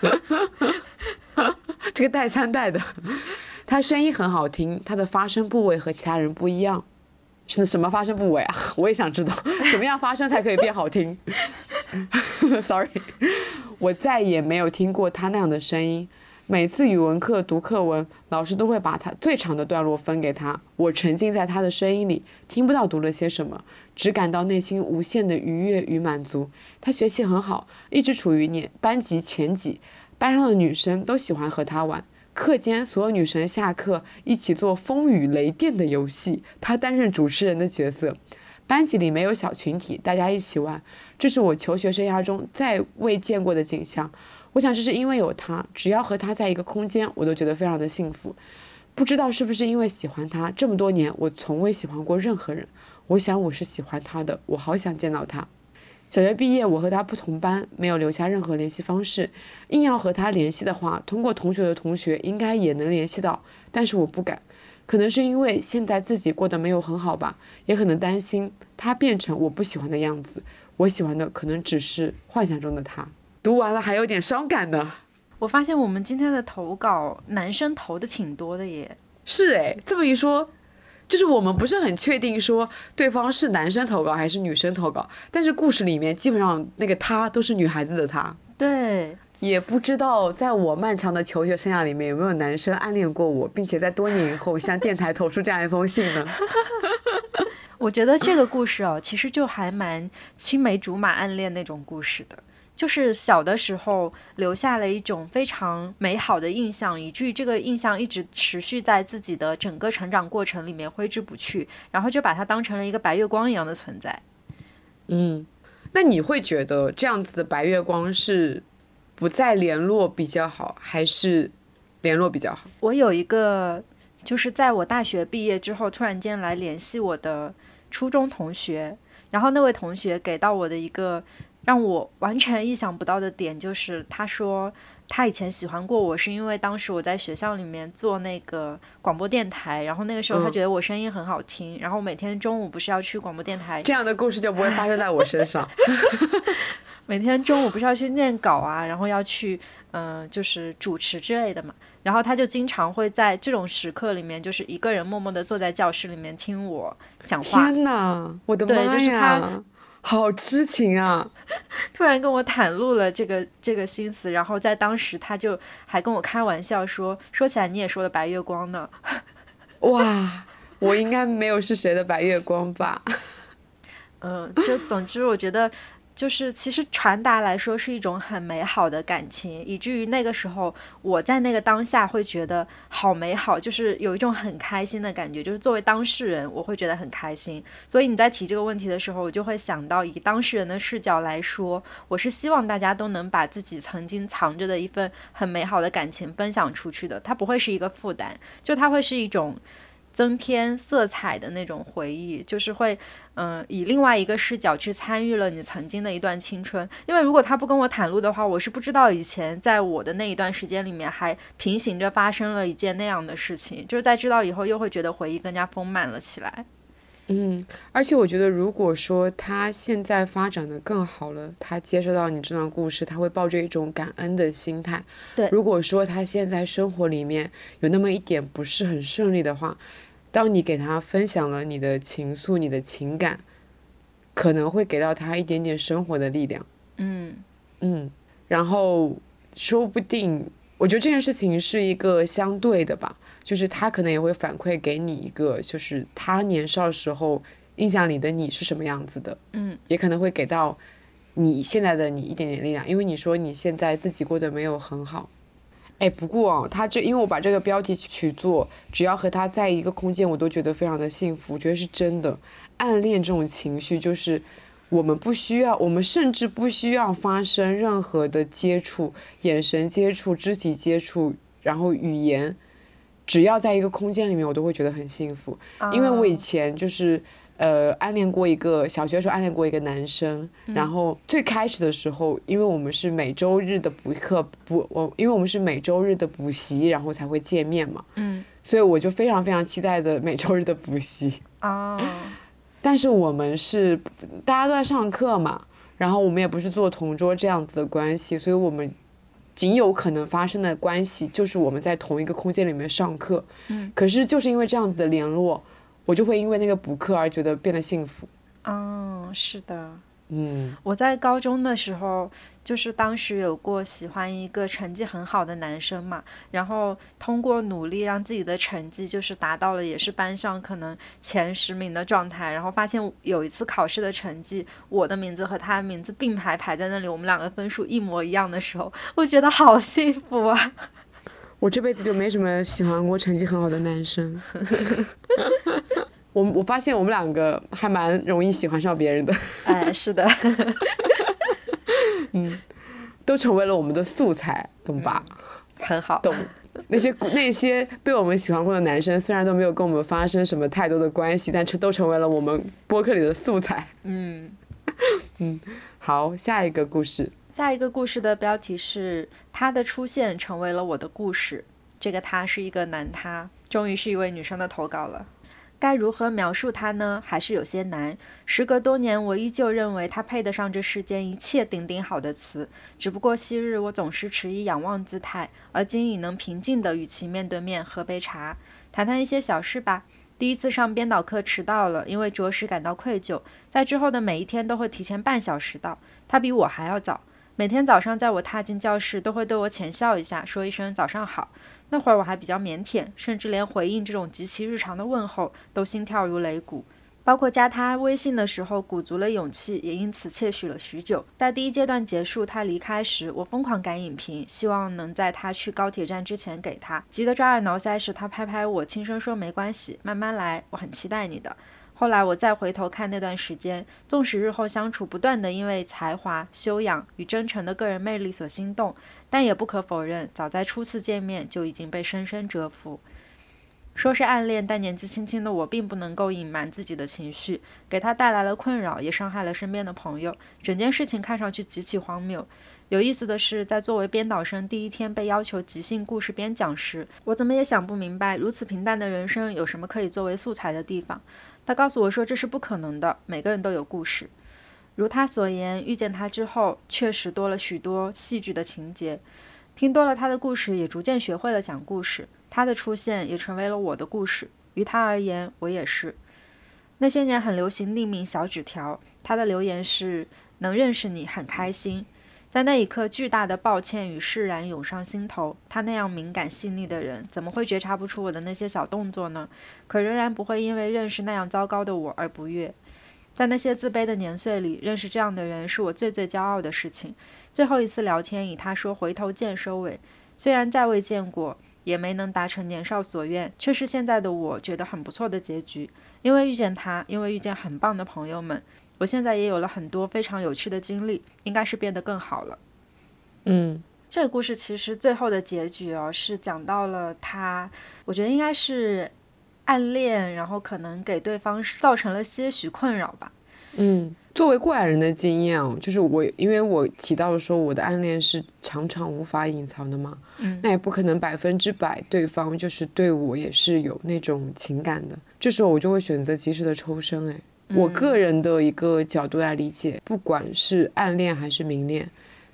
这个代餐代的，他声音很好听，他的发声部位和其他人不一样。是什么发声部位啊？我也想知道，怎么样发声才可以变好听？Sorry，我再也没有听过他那样的声音。每次语文课读课文，老师都会把他最长的段落分给他。我沉浸在他的声音里，听不到读了些什么，只感到内心无限的愉悦与满足。他学习很好，一直处于年班级前几，班上的女生都喜欢和他玩。课间，所有女生下课一起做风雨雷电的游戏，他担任主持人的角色。班级里没有小群体，大家一起玩，这是我求学生涯中再未见过的景象。我想这是因为有他，只要和他在一个空间，我都觉得非常的幸福。不知道是不是因为喜欢他，这么多年我从未喜欢过任何人。我想我是喜欢他的，我好想见到他。小学毕业，我和他不同班，没有留下任何联系方式。硬要和他联系的话，通过同学的同学应该也能联系到，但是我不敢。可能是因为现在自己过得没有很好吧，也可能担心他变成我不喜欢的样子。我喜欢的可能只是幻想中的他。读完了还有点伤感呢。我发现我们今天的投稿，男生投的挺多的耶。是诶，这么一说，就是我们不是很确定说对方是男生投稿还是女生投稿，但是故事里面基本上那个他都是女孩子的他。对。也不知道在我漫长的求学生涯里面有没有男生暗恋过我，并且在多年以后向电台投出这样一封信呢？我觉得这个故事哦，其实就还蛮青梅竹马暗恋那种故事的，就是小的时候留下了一种非常美好的印象，以至于这个印象一直持续在自己的整个成长过程里面挥之不去，然后就把它当成了一个白月光一样的存在。嗯，那你会觉得这样子的白月光是？不再联络比较好，还是联络比较好？我有一个，就是在我大学毕业之后，突然间来联系我的初中同学，然后那位同学给到我的一个让我完全意想不到的点，就是他说他以前喜欢过我，是因为当时我在学校里面做那个广播电台，然后那个时候他觉得我声音很好听，然后每天中午不是要去广播电台，这样的故事就不会发生在我身上。每天中午不是要去念稿啊，然后要去嗯，就是主持之类的嘛。然后他就经常会在这种时刻里面，就是一个人默默的坐在教室里面听我讲话。天哪，我的妈呀，好痴情啊！突然跟我袒露了这个这个心思，然后在当时他就还跟我开玩笑说：“说起来你也说了白月光呢。”哇，我应该没有是谁的白月光吧？嗯，就总之我觉得。就是其实传达来说是一种很美好的感情，以至于那个时候我在那个当下会觉得好美好，就是有一种很开心的感觉。就是作为当事人，我会觉得很开心。所以你在提这个问题的时候，我就会想到以当事人的视角来说，我是希望大家都能把自己曾经藏着的一份很美好的感情分享出去的，它不会是一个负担，就它会是一种。增添色彩的那种回忆，就是会，嗯，以另外一个视角去参与了你曾经的一段青春。因为如果他不跟我袒露的话，我是不知道以前在我的那一段时间里面还平行着发生了一件那样的事情。就是在知道以后，又会觉得回忆更加丰满了起来。嗯，而且我觉得，如果说他现在发展的更好了，他接受到你这段故事，他会抱着一种感恩的心态。对，如果说他现在生活里面有那么一点不是很顺利的话，当你给他分享了你的情愫、你的情感，可能会给到他一点点生活的力量。嗯嗯，然后说不定，我觉得这件事情是一个相对的吧，就是他可能也会反馈给你一个，就是他年少时候印象里的你是什么样子的，嗯也可能会给到你现在的你一点点力量，因为你说你现在自己过得没有很好。哎，不过啊，他这因为我把这个标题取做，只要和他在一个空间，我都觉得非常的幸福。我觉得是真的，暗恋这种情绪，就是我们不需要，我们甚至不需要发生任何的接触，眼神接触、肢体接触，然后语言，只要在一个空间里面，我都会觉得很幸福。因为我以前就是呃暗恋过一个小学的时候暗恋过一个男生，然后最开始的时候，因为我们是每周日的补课补我，因为我们是每周日的补习，然后才会见面嘛，嗯。所以我就非常非常期待的每周日的补习。啊。但是我们是大家都在上课嘛，然后我们也不是做同桌这样子的关系，所以我们仅有可能发生的关系就是我们在同一个空间里面上课。嗯，可是就是因为这样子的联络，我就会因为那个补课而觉得变得幸福。嗯，是的。嗯我在高中的时候，就是当时有过喜欢一个成绩很好的男生嘛，然后通过努力让自己的成绩就是达到了也是班上可能前十名的状态，然后发现有一次考试的成绩，我的名字和他的名字并排排在那里，我们两个分数一模一样的时候，我觉得好幸福啊！我这辈子就没什么喜欢过成绩很好的男生。我我发现我们两个还蛮容易喜欢上别人的，哎，是的，嗯都成为了我们的素材，懂吧？很好。懂。那些那些被我们喜欢过的男生，虽然都没有跟我们发生什么太多的关系，但是都成为了我们播客里的素材。嗯 嗯，好，下一个故事。下一个故事的标题是“他的出现成为了我的故事”。这个他是一个男他，终于是一位女生的投稿了。该如何描述他呢？还是有些难。时隔多年，我依旧认为他配得上这世间一切顶顶好的词。只不过昔日我总是持以仰望姿态，而今已能平静地与其面对面喝杯茶，谈谈一些小事吧。第一次上编导课迟到了，因为着实感到愧疚。在之后的每一天都会提前半小时到，他比我还要早。每天早上在我踏进教室，都会对我浅笑一下，说一声早上好。那会儿我还比较腼腆，甚至连回应这种极其日常的问候都心跳如擂鼓。包括加他微信的时候，鼓足了勇气，也因此窃喜了许久。在第一阶段结束，他离开时，我疯狂赶影评，希望能在他去高铁站之前给他。急得抓耳挠腮时，他拍拍我，轻声说：“没关系，慢慢来，我很期待你的。”后来我再回头看那段时间，纵使日后相处不断的因为才华、修养与真诚的个人魅力所心动，但也不可否认，早在初次见面就已经被深深折服。说是暗恋，但年纪轻轻的我并不能够隐瞒自己的情绪，给他带来了困扰，也伤害了身边的朋友。整件事情看上去极其荒谬。有意思的是，在作为编导生第一天被要求即兴故事编讲时，我怎么也想不明白，如此平淡的人生有什么可以作为素材的地方。他告诉我说这是不可能的，每个人都有故事。如他所言，遇见他之后，确实多了许多戏剧的情节。听多了他的故事，也逐渐学会了讲故事。他的出现也成为了我的故事。于他而言，我也是。那些年很流行匿名小纸条，他的留言是：“能认识你很开心。”在那一刻，巨大的抱歉与释然涌上心头。他那样敏感细腻的人，怎么会觉察不出我的那些小动作呢？可仍然不会因为认识那样糟糕的我而不悦。在那些自卑的年岁里，认识这样的人是我最最骄傲的事情。最后一次聊天以他说“回头见”收尾，虽然再未见过，也没能达成年少所愿，却是现在的我觉得很不错的结局。因为遇见他，因为遇见很棒的朋友们，我现在也有了很多非常有趣的经历，应该是变得更好了。嗯这个故事其实最后的结局哦，是讲到了他，我觉得应该是暗恋，然后可能给对方造成了些许困扰吧。嗯，作为过来人的经验哦，就是我因为我提到说我的暗恋是常常无法隐藏的嘛，嗯那也不可能百分之百对方就是对我也是有那种情感的，这时候我就会选择及时的抽身。哎，我个人的一个角度来理解，不管是暗恋还是明恋。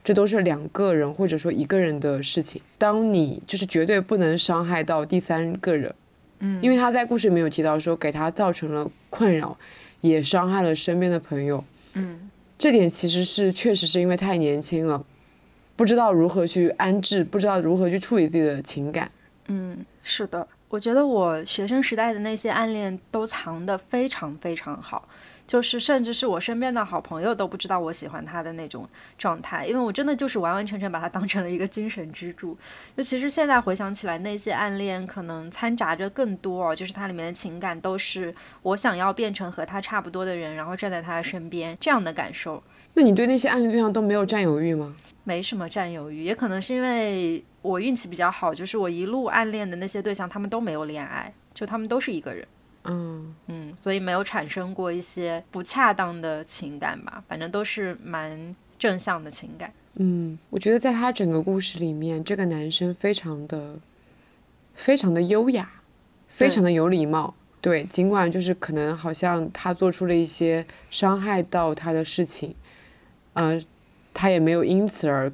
这都是两个人或者说一个人的事情。当你就是绝对不能伤害到第三个人，嗯，因为他在故事里面有提到说给他造成了困扰，也伤害了身边的朋友。嗯这点其实是确实是因为太年轻了，不知道如何去安置，不知道如何去处理自己的情感。嗯，是的，我觉得我学生时代的那些暗恋都藏得非常非常好。就是，甚至是我身边的好朋友都不知道我喜欢他的那种状态，因为我真的就是完完全全把他当成了一个精神支柱。就其实现在回想起来，那些暗恋可能掺杂着更多，就是它里面的情感都是我想要变成和他差不多的人，然后站在他的身边这样的感受。那你对那些暗恋对象都没有占有欲吗？没什么占有欲，也可能是因为我运气比较好，就是我一路暗恋的那些对象，他们都没有恋爱，就他们都是一个人。嗯嗯，所以没有产生过一些不恰当的情感吧，反正都是蛮正向的情感。嗯，我觉得在他整个故事里面，这个男生非常的、非常的优雅，非常的有礼貌。对，尽管就是可能好像他做出了一些伤害到他的事情，呃，他也没有因此而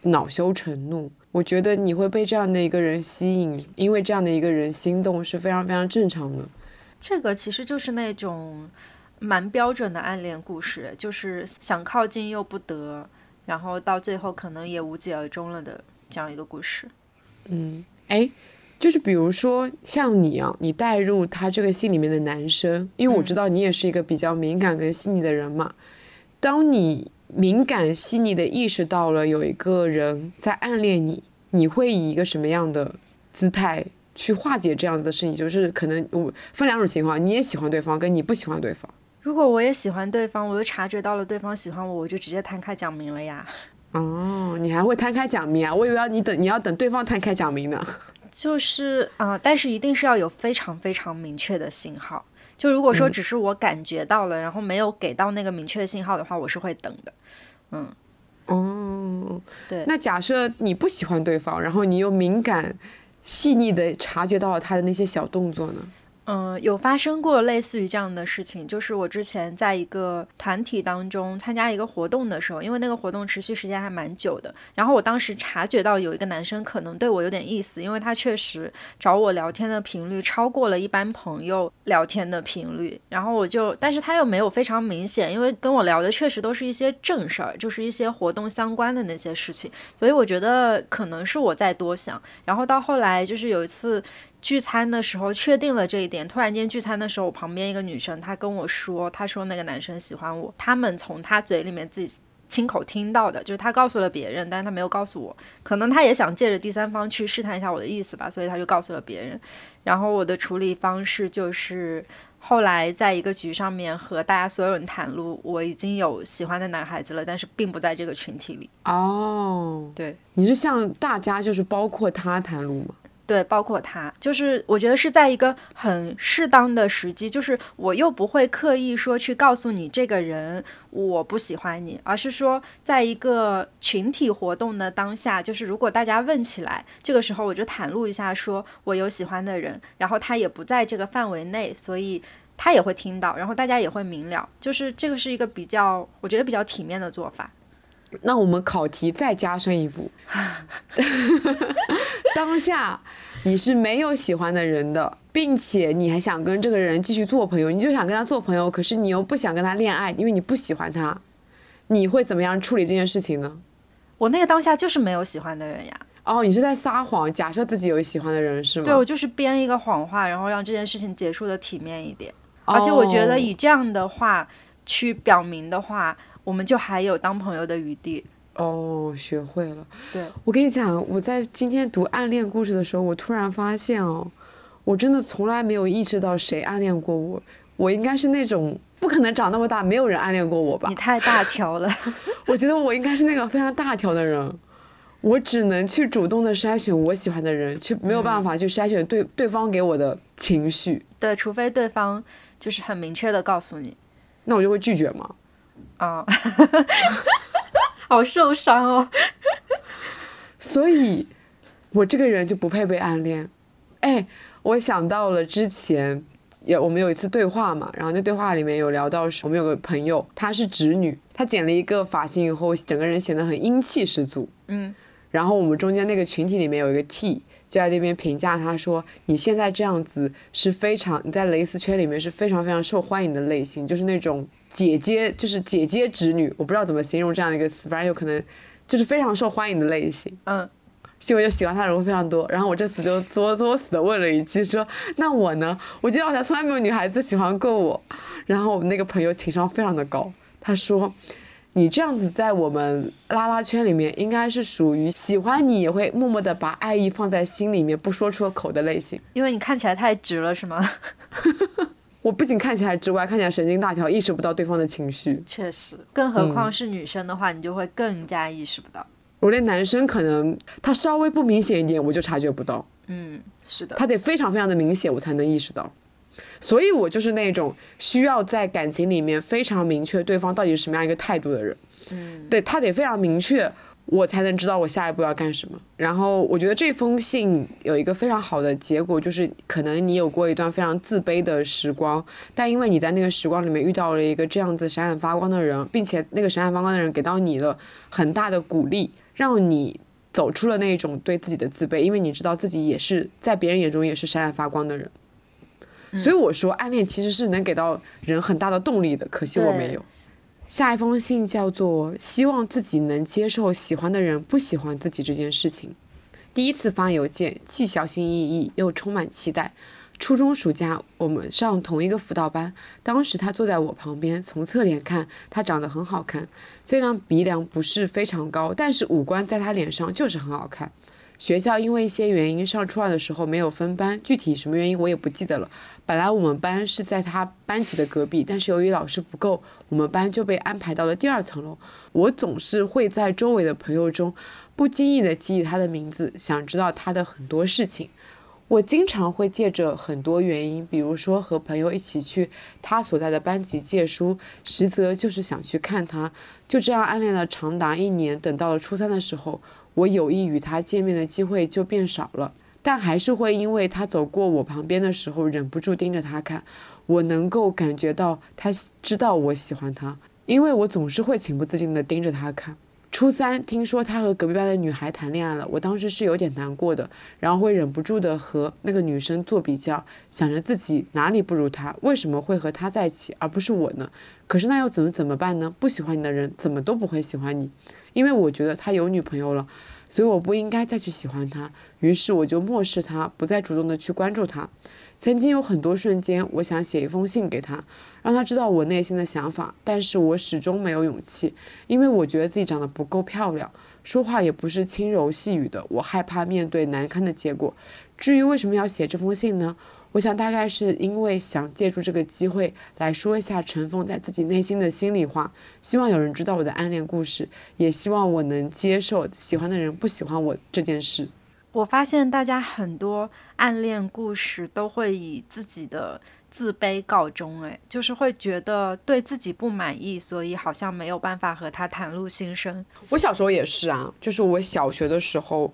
恼羞成怒。我觉得你会被这样的一个人吸引，因为这样的一个人心动是非常非常正常的。这个其实就是那种蛮标准的暗恋故事，就是想靠近又不得，然后到最后可能也无疾而终了的这样一个故事。嗯，哎，就是比如说像你啊，你带入他这个戏里面的男生，因为我知道你也是一个比较敏感跟细腻的人嘛，当你。敏感细腻的意识到了有一个人在暗恋你，你会以一个什么样的姿态去化解这样子的事情？就是可能我分两种情况，你也喜欢对方，跟你不喜欢对方。如果我也喜欢对方，我又察觉到了对方喜欢我，我就直接摊开讲明了呀。哦，你还会摊开讲明啊？我以为要你等你要等对方摊开讲明呢。就是啊，但是一定是要有非常非常明确的信号。就如果说只是我感觉到了，然后没有给到那个明确的信号的话，我是会等的。嗯，哦，对。那假设你不喜欢对方，然后你又敏感、细腻的察觉到了他的那些小动作呢？嗯，有发生过类似于这样的事情，就是我之前在一个团体当中参加一个活动的时候，因为那个活动持续时间还蛮久的，然后我当时察觉到有一个男生可能对我有点意思，因为他确实找我聊天的频率超过了一般朋友聊天的频率，然后我就，但是他又没有非常明显，因为跟我聊的确实都是一些正事儿，就是一些活动相关的那些事情，所以我觉得可能是我在多想，然后到后来就是有一次。聚餐的时候确定了这一点，突然间聚餐的时候，我旁边一个女生她跟我说，她说那个男生喜欢我，他们从他嘴里面自己亲口听到的，就是他告诉了别人，但是他没有告诉我，可能他也想借着第三方去试探一下我的意思吧，所以他就告诉了别人。然后我的处理方式就是后来在一个局上面和大家所有人袒露，我已经有喜欢的男孩子了，但是并不在这个群体里。哦，对，你是向大家就是包括他袒露吗？对，包括他，就是我觉得是在一个很适当的时机，就是我又不会刻意说去告诉你这个人我不喜欢你，而是说在一个群体活动的当下，就是如果大家问起来，这个时候我就袒露一下，说我有喜欢的人，然后他也不在这个范围内，所以他也会听到，然后大家也会明了，就是这个是一个比较，我觉得比较体面的做法。那我们考题再加深一步，当下你是没有喜欢的人的，并且你还想跟这个人继续做朋友，你就想跟他做朋友，可是你又不想跟他恋爱，因为你不喜欢他，你会怎么样处理这件事情呢？我那个当下就是没有喜欢的人呀。哦，你是在撒谎，假设自己有喜欢的人是吗？对，我就是编一个谎话，然后让这件事情结束的体面一点。而且我觉得以这样的话去表明的话。我们就还有当朋友的余地哦，学会了。对我跟你讲，我在今天读暗恋故事的时候，我突然发现哦，我真的从来没有意识到谁暗恋过我。我应该是那种不可能长那么大没有人暗恋过我吧？你太大条了。我觉得我应该是那个非常大条的人，我只能去主动的筛选我喜欢的人，却没有办法去筛选对对方给我的情绪。对，除非对方就是很明确的告诉你，那我就会拒绝嘛。啊，好受伤哦。所以，我这个人就不配被暗恋。哎，我想到了之前，有我们有一次对话嘛，然后那对话里面有聊到，我们有个朋友，她是直女，她剪了一个发型以后，整个人显得很英气十足。嗯，然后我们中间那个群体里面有一个 T，就在那边评价他说：“你现在这样子是非常你在蕾丝圈里面是非常非常受欢迎的类型，就是那种姐姐，就是姐姐侄女，我不知道怎么形容这样的一个词，反正有可能就是非常受欢迎的类型。”嗯，所以我就喜欢他的人会非常多。然后我这次就作作死的问了一句说：“那我呢？我觉得好像从来没有女孩子喜欢过我。”然后我们那个朋友情商非常的高，他说。你这样子在我们拉拉圈里面，应该是属于喜欢你也会默默的把爱意放在心里面不说出口的类型。因为你看起来太直了，是吗？我不仅看起来直，我还看起来神经大条，意识不到对方的情绪。确实，更何况是女生的话，你就会更加意识不到。我连男生可能他稍微不明显一点，我就察觉不到。嗯，是的。他得非常非常的明显，我才能意识到。所以我就是那种需要在感情里面非常明确对方到底是什么样一个态度的人，嗯，对他得非常明确，我才能知道我下一步要干什么。然后我觉得这封信有一个非常好的结果，就是可能你有过一段非常自卑的时光，但因为你在那个时光里面遇到了一个这样子闪闪发光的人，并且那个闪闪发光的人给到你了很大的鼓励，让你走出了那种对自己的自卑，因为你知道自己也是在别人眼中也是闪闪发光的人。所以我说，暗恋其实是能给到人很大的动力的，可惜我没有。下一封信叫做“希望自己能接受喜欢的人不喜欢自己这件事情”。第一次发邮件，既小心翼翼又充满期待。初中暑假，我们上同一个辅导班，当时他坐在我旁边，从侧脸看，他长得很好看，虽然鼻梁不是非常高，但是五官在他脸上就是很好看。学校因为一些原因，上初二的时候没有分班，具体什么原因我也不记得了。本来我们班是在他班级的隔壁，但是由于老师不够，我们班就被安排到了第二层楼。我总是会在周围的朋友中不经意的记忆他的名字，想知道他的很多事情。我经常会借着很多原因，比如说和朋友一起去他所在的班级借书，实则就是想去看他。就这样暗恋了长达一年，等到了初三的时候。我有意与他见面的机会就变少了，但还是会因为他走过我旁边的时候忍不住盯着他看。我能够感觉到他知道我喜欢他，因为我总是会情不自禁地盯着他看。初三听说他和隔壁班的女孩谈恋爱了，我当时是有点难过的，然后会忍不住的和那个女生做比较，想着自己哪里不如她，为什么会和他在一起而不是我呢？可是那又怎么怎么办呢？不喜欢你的人怎么都不会喜欢你。因为我觉得他有女朋友了，所以我不应该再去喜欢他。于是我就漠视他，不再主动的去关注他。曾经有很多瞬间，我想写一封信给他，让他知道我内心的想法，但是我始终没有勇气，因为我觉得自己长得不够漂亮，说话也不是轻柔细语的，我害怕面对难堪的结果。至于为什么要写这封信呢？我想大概是因为想借助这个机会来说一下尘封在自己内心的心里话，希望有人知道我的暗恋故事，也希望我能接受喜欢的人不喜欢我这件事。我发现大家很多暗恋故事都会以自己的自卑告终，哎，就是会觉得对自己不满意，所以好像没有办法和他袒露心声。我小时候也是啊，就是我小学的时候。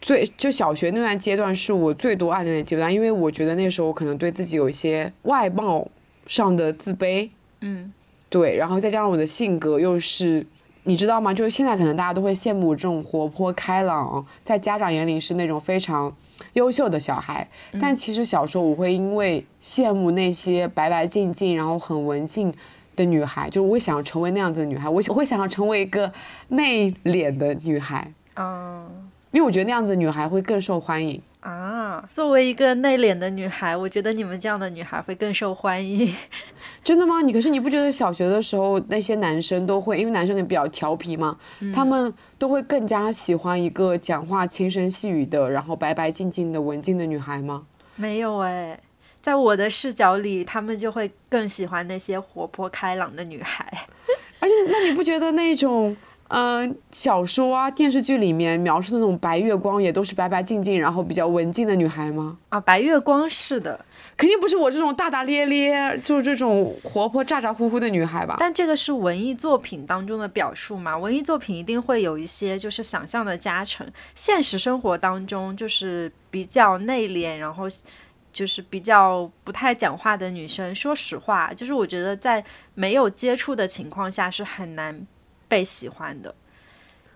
最就小学那段阶段是我最多暗恋的阶段，因为我觉得那时候我可能对自己有一些外貌上的自卑，嗯，对，然后再加上我的性格又是，你知道吗？就是现在可能大家都会羡慕这种活泼开朗，在家长眼里是那种非常优秀的小孩，但其实小时候我会因为羡慕那些白白净净，然后很文静的女孩，就是我想要成为那样子的女孩，我我会想要成为一个内敛的女孩，嗯。因为我觉得那样子女孩会更受欢迎啊。作为一个内敛的女孩，我觉得你们这样的女孩会更受欢迎。真的吗？你可是你不觉得小学的时候那些男生都会，因为男生也比较调皮嘛，他们都会更加喜欢一个讲话轻声细语的，然后白白净净的文静的女孩吗？没有哎，在我的视角里，他们就会更喜欢那些活泼开朗的女孩。而且，那你不觉得那种？嗯，小说啊、电视剧里面描述的那种白月光，也都是白白净净，然后比较文静的女孩吗？啊，白月光是的，肯定不是我这种大大咧咧，就是这种活泼咋咋呼呼的女孩吧？但这个是文艺作品当中的表述嘛？文艺作品一定会有一些就是想象的加成，现实生活当中就是比较内敛，然后就是比较不太讲话的女生。说实话，就是我觉得在没有接触的情况下是很难。被喜欢的，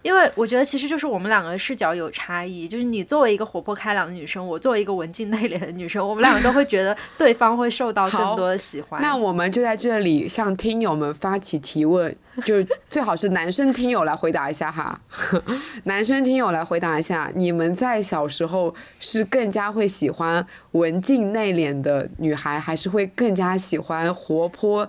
因为我觉得其实就是我们两个视角有差异，就是你作为一个活泼开朗的女生，我作为一个文静内敛的女生，我们两个都会觉得对方会受到更多的喜欢。那我们就在这里向听友们发起提问，就最好是男生听友来回答一下哈。男生听友来回答一下，你们在小时候是更加会喜欢文静内敛的女孩，还是会更加喜欢活泼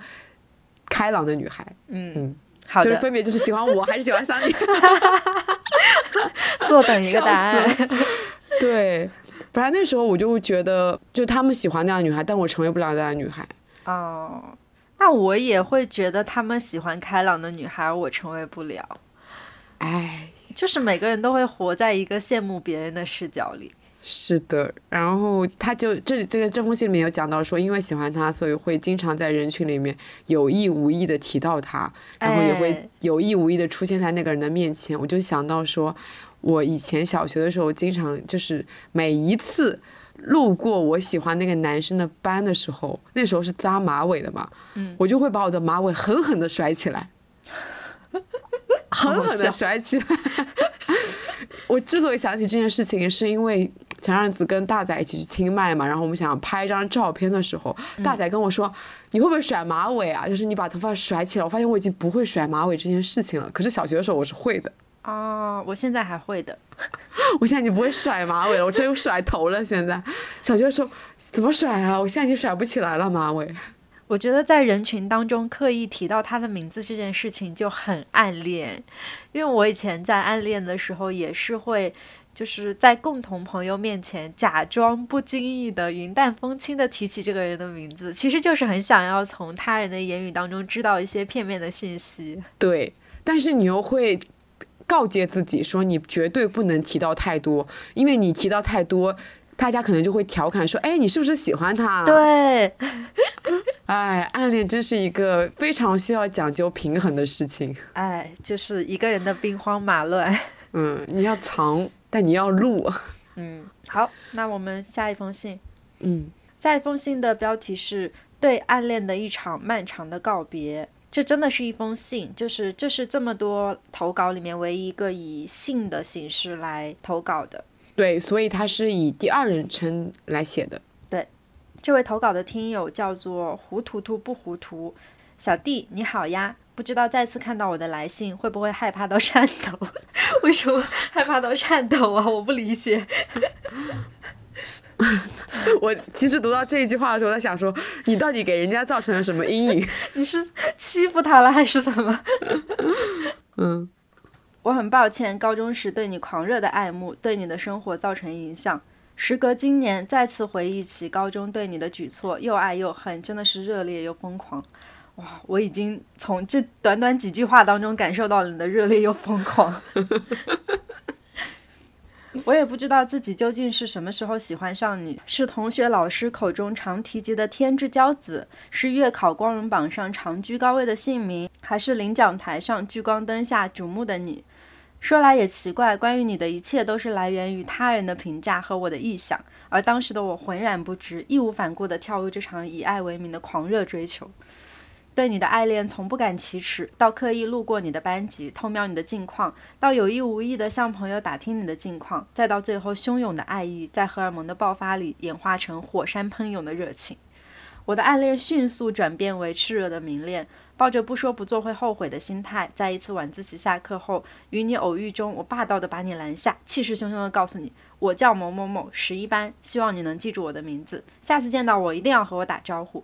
开朗的女孩？嗯嗯，好的，就是分别就是喜欢我还是喜欢桑尼？坐等一个答案。对，本来那时候我就觉得，就他们喜欢那样的女孩，但我成为不了那样的女孩。哦，那我也会觉得他们喜欢开朗的女孩，我成为不了。哎，就是每个人都会活在一个羡慕别人的视角里。是的，然后他就这这个这封信里面有讲到说，因为喜欢他，所以会经常在人群里面有意无意的提到他，然后也会哎有意无意的出现在那个人的面前。我就想到说，我以前小学的时候，经常就是每一次路过我喜欢那个男生的班的时候，那时候是扎马尾的嘛，嗯我就会把我的马尾狠狠的 甩起来，狠狠的甩起来。我之所以想起这件事情，是因为前阵子跟大仔一起去清迈嘛，然后我们想拍一张照片的时候，大仔跟我说：“你会不会甩马尾啊？就是你把头发甩起来。”我发现我已经不会甩马尾这件事情了，可是小学的时候我是会的。哦，我现在还会的。我现在已经不会甩马尾了，我只有甩头了。现在小学的时候怎么甩啊？我现在已经甩不起来了马尾。我觉得在人群当中刻意提到他的名字这件事情就很暗恋，因为我以前在暗恋的时候也是会，就是在共同朋友面前假装不经意的云淡风轻的提起这个人的名字，其实就是很想要从他人的言语当中知道一些片面的信息。对，但是你又会告诫自己说，你绝对不能提到太多，因为你提到太多，大家可能就会调侃说：“哎，你是不是喜欢他？”。对，哎，暗恋真是一个非常需要讲究平衡的事情。哎，就是一个人的兵荒马乱。嗯，你要藏，但你要录。嗯，好，那我们下一封信。嗯，下一封信的标题是“对暗恋的一场漫长的告别”。这真的是一封信，就是这是这么多投稿里面唯一一个以信的形式来投稿的。对，所以他是以第二人称来写的。对这位投稿的听友叫做胡图图不糊涂，小弟你好呀，不知道再次看到我的来信会不会害怕到颤抖？为什么害怕到颤抖啊？我不理解。我其实读到这一句话的时候，在想说，你到底给人家造成了什么阴影？你是欺负他了还是怎么？嗯，我很抱歉，高中时对你狂热的爱慕对你的生活造成影响。时隔今年，再次回忆起高中对你的举措，又爱又恨，真的是热烈又疯狂。哇，我已经从这短短几句话当中感受到了你的热烈又疯狂。我也不知道自己究竟是什么时候喜欢上你，是同学老师口中常提及的天之骄子，是月考光荣榜上常居高位的姓名，还是领奖台上聚光灯下瞩目的你？说来也奇怪，关于你的一切都是来源于他人的评价和我的臆想，而当时的我浑然不知，义无反顾地跳入这场以爱为名的狂热追求。对你的爱恋从不敢启齿，到刻意路过你的班级偷瞄你的近况，到有意无意地向朋友打听你的近况，再到最后汹涌的爱意在荷尔蒙的爆发里演化成火山喷涌的热情。我的暗恋迅速转变为炽热的明恋，抱着不说不做会后悔的心态，在一次晚自习下课后，与你偶遇中，我霸道地把你拦下，气势汹汹地告诉你，我叫某某某，十一班，希望你能记住我的名字，下次见到我一定要和我打招呼。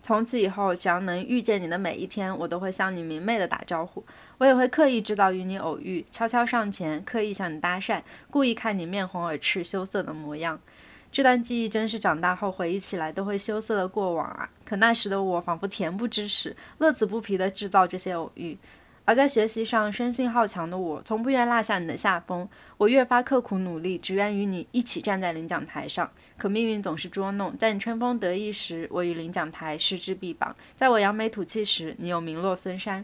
从此以后，只要能遇见你的每一天，我都会向你明媚地打招呼。我也会刻意制造与你偶遇，悄悄上前，刻意向你搭讪，故意看你面红耳赤、羞涩的模样。这段记忆真是长大后回忆起来都会羞涩的过往啊！可那时的我仿佛恬不知耻，乐此不疲地制造这些偶遇。而在学习上生性好强的我，从不愿落下你的下风，我越发刻苦努力，只愿与你一起站在领奖台上。可命运总是捉弄，在你春风得意时，我与领奖台失之臂膀；在我扬眉吐气时，你又名落孙山。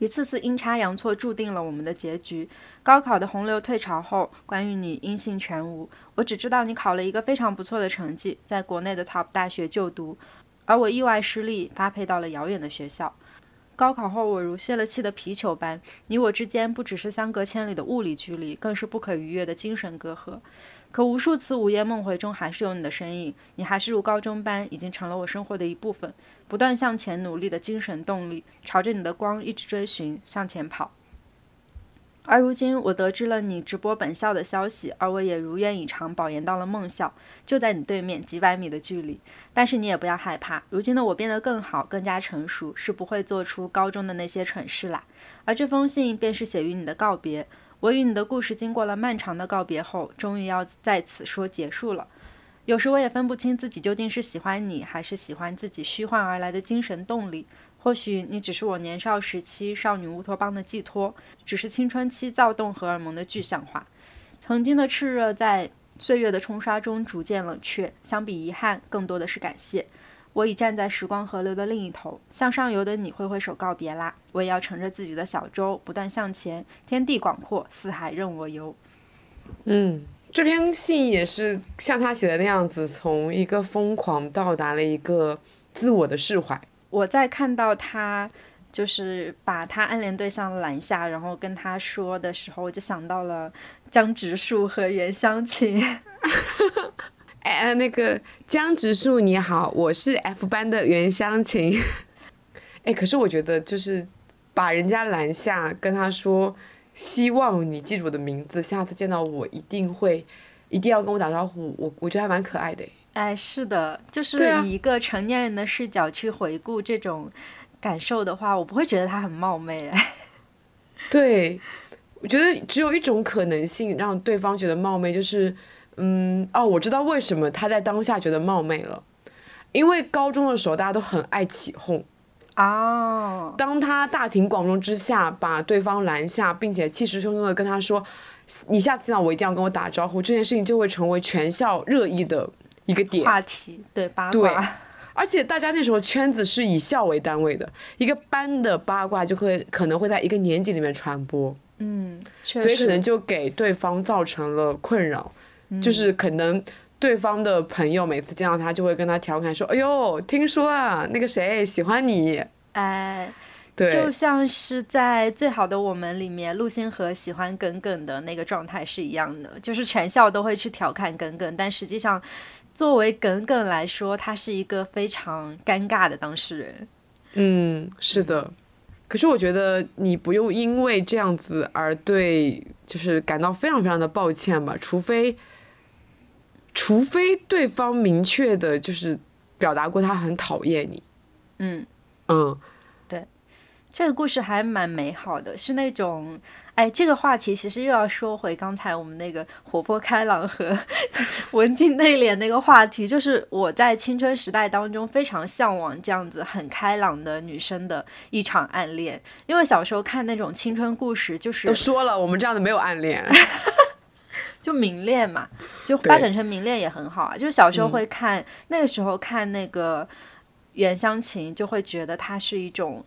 一次次阴差阳错，注定了我们的结局。高考的洪流退潮后，关于你音信全无。我只知道你考了一个非常不错的成绩，在国内的 top 大学就读，而我意外失利，发配到了遥远的学校。高考后，我如泄了气的皮球般，你我之间不只是相隔千里的物理距离，更是不可逾越的精神隔阂。可无数次午夜梦回中，还是有你的身影，你还是如高中般，已经成了我生活的一部分，不断向前努力的精神动力，朝着你的光一直追寻，向前跑。而如今，我得知了你直播本校的消息，而我也如愿以偿保研到了梦校，就在你对面几百米的距离。但是你也不要害怕，如今的我变得更好，更加成熟，是不会做出高中的那些蠢事啦。而这封信便是写于你的告别。我与你的故事经过了漫长的告别后，终于要在此说结束了。有时我也分不清自己究竟是喜欢你，还是喜欢自己虚幻而来的精神动力。或许你只是我年少时期少女乌托邦的寄托，只是青春期躁动荷尔蒙的具象化。曾经的炽热在岁月的冲刷中逐渐冷却，相比遗憾，更多的是感谢。我已站在时光河流的另一头，向上游的你挥挥手告别啦。我也要乘着自己的小舟不断向前，天地广阔，四海任我游。嗯，这篇信也是像他写的那样子，从一个疯狂到达了一个自我的释怀。我在看到他就是把他暗恋对象拦下，然后跟他说的时候，我就想到了江直树和袁湘琴。哎，那个江直树你好，我是 F 班的袁湘琴。哎，可是我觉得就是把人家拦下，跟他说希望你记住我的名字，下次见到我一定会一定要跟我打招呼。我我觉得还蛮可爱的。哎，是的，就是以一个成年人的视角去回顾这种感受的话，我不会觉得他很冒昧。哎，对，我觉得只有一种可能性让对方觉得冒昧，就是，嗯，哦，我知道为什么他在当下觉得冒昧了，因为高中的时候大家都很爱起哄。哦。当他大庭广众之下把对方拦下，并且气势汹汹的跟他说：“你下次见到我一定要跟我打招呼。”这件事情就会成为全校热议的。一个点话题对八卦，对，而且大家那时候圈子是以校为单位的，一个班的八卦就会可能会在一个年级里面传播，嗯，所以可能就给对方造成了困扰，就是可能对方的朋友每次见到他就会跟他调侃说：“哎呦，听说啊，那个谁喜欢你。”哎。就像是在《最好的我们》里面，陆星河喜欢耿耿的那个状态是一样的，就是全校都会去调侃耿耿，但实际上，作为耿耿来说，他是一个非常尴尬的当事人。嗯，是的。可是我觉得你不用因为这样子而对，就是感到非常非常的抱歉吧，除非，除非对方明确的就是表达过他很讨厌你。嗯。嗯。对。这个故事还蛮美好的，是那种，哎，这个话题其实又要说回刚才我们那个活泼开朗和文静内敛那个话题，就是我在青春时代当中非常向往这样子很开朗的女生的一场暗恋，因为小时候看那种青春故事，就是都说了，我们这样的没有暗恋，就明恋嘛，就发展成明恋也很好啊，就是小时候会看，那个时候看那个袁湘琴，就会觉得它是一种。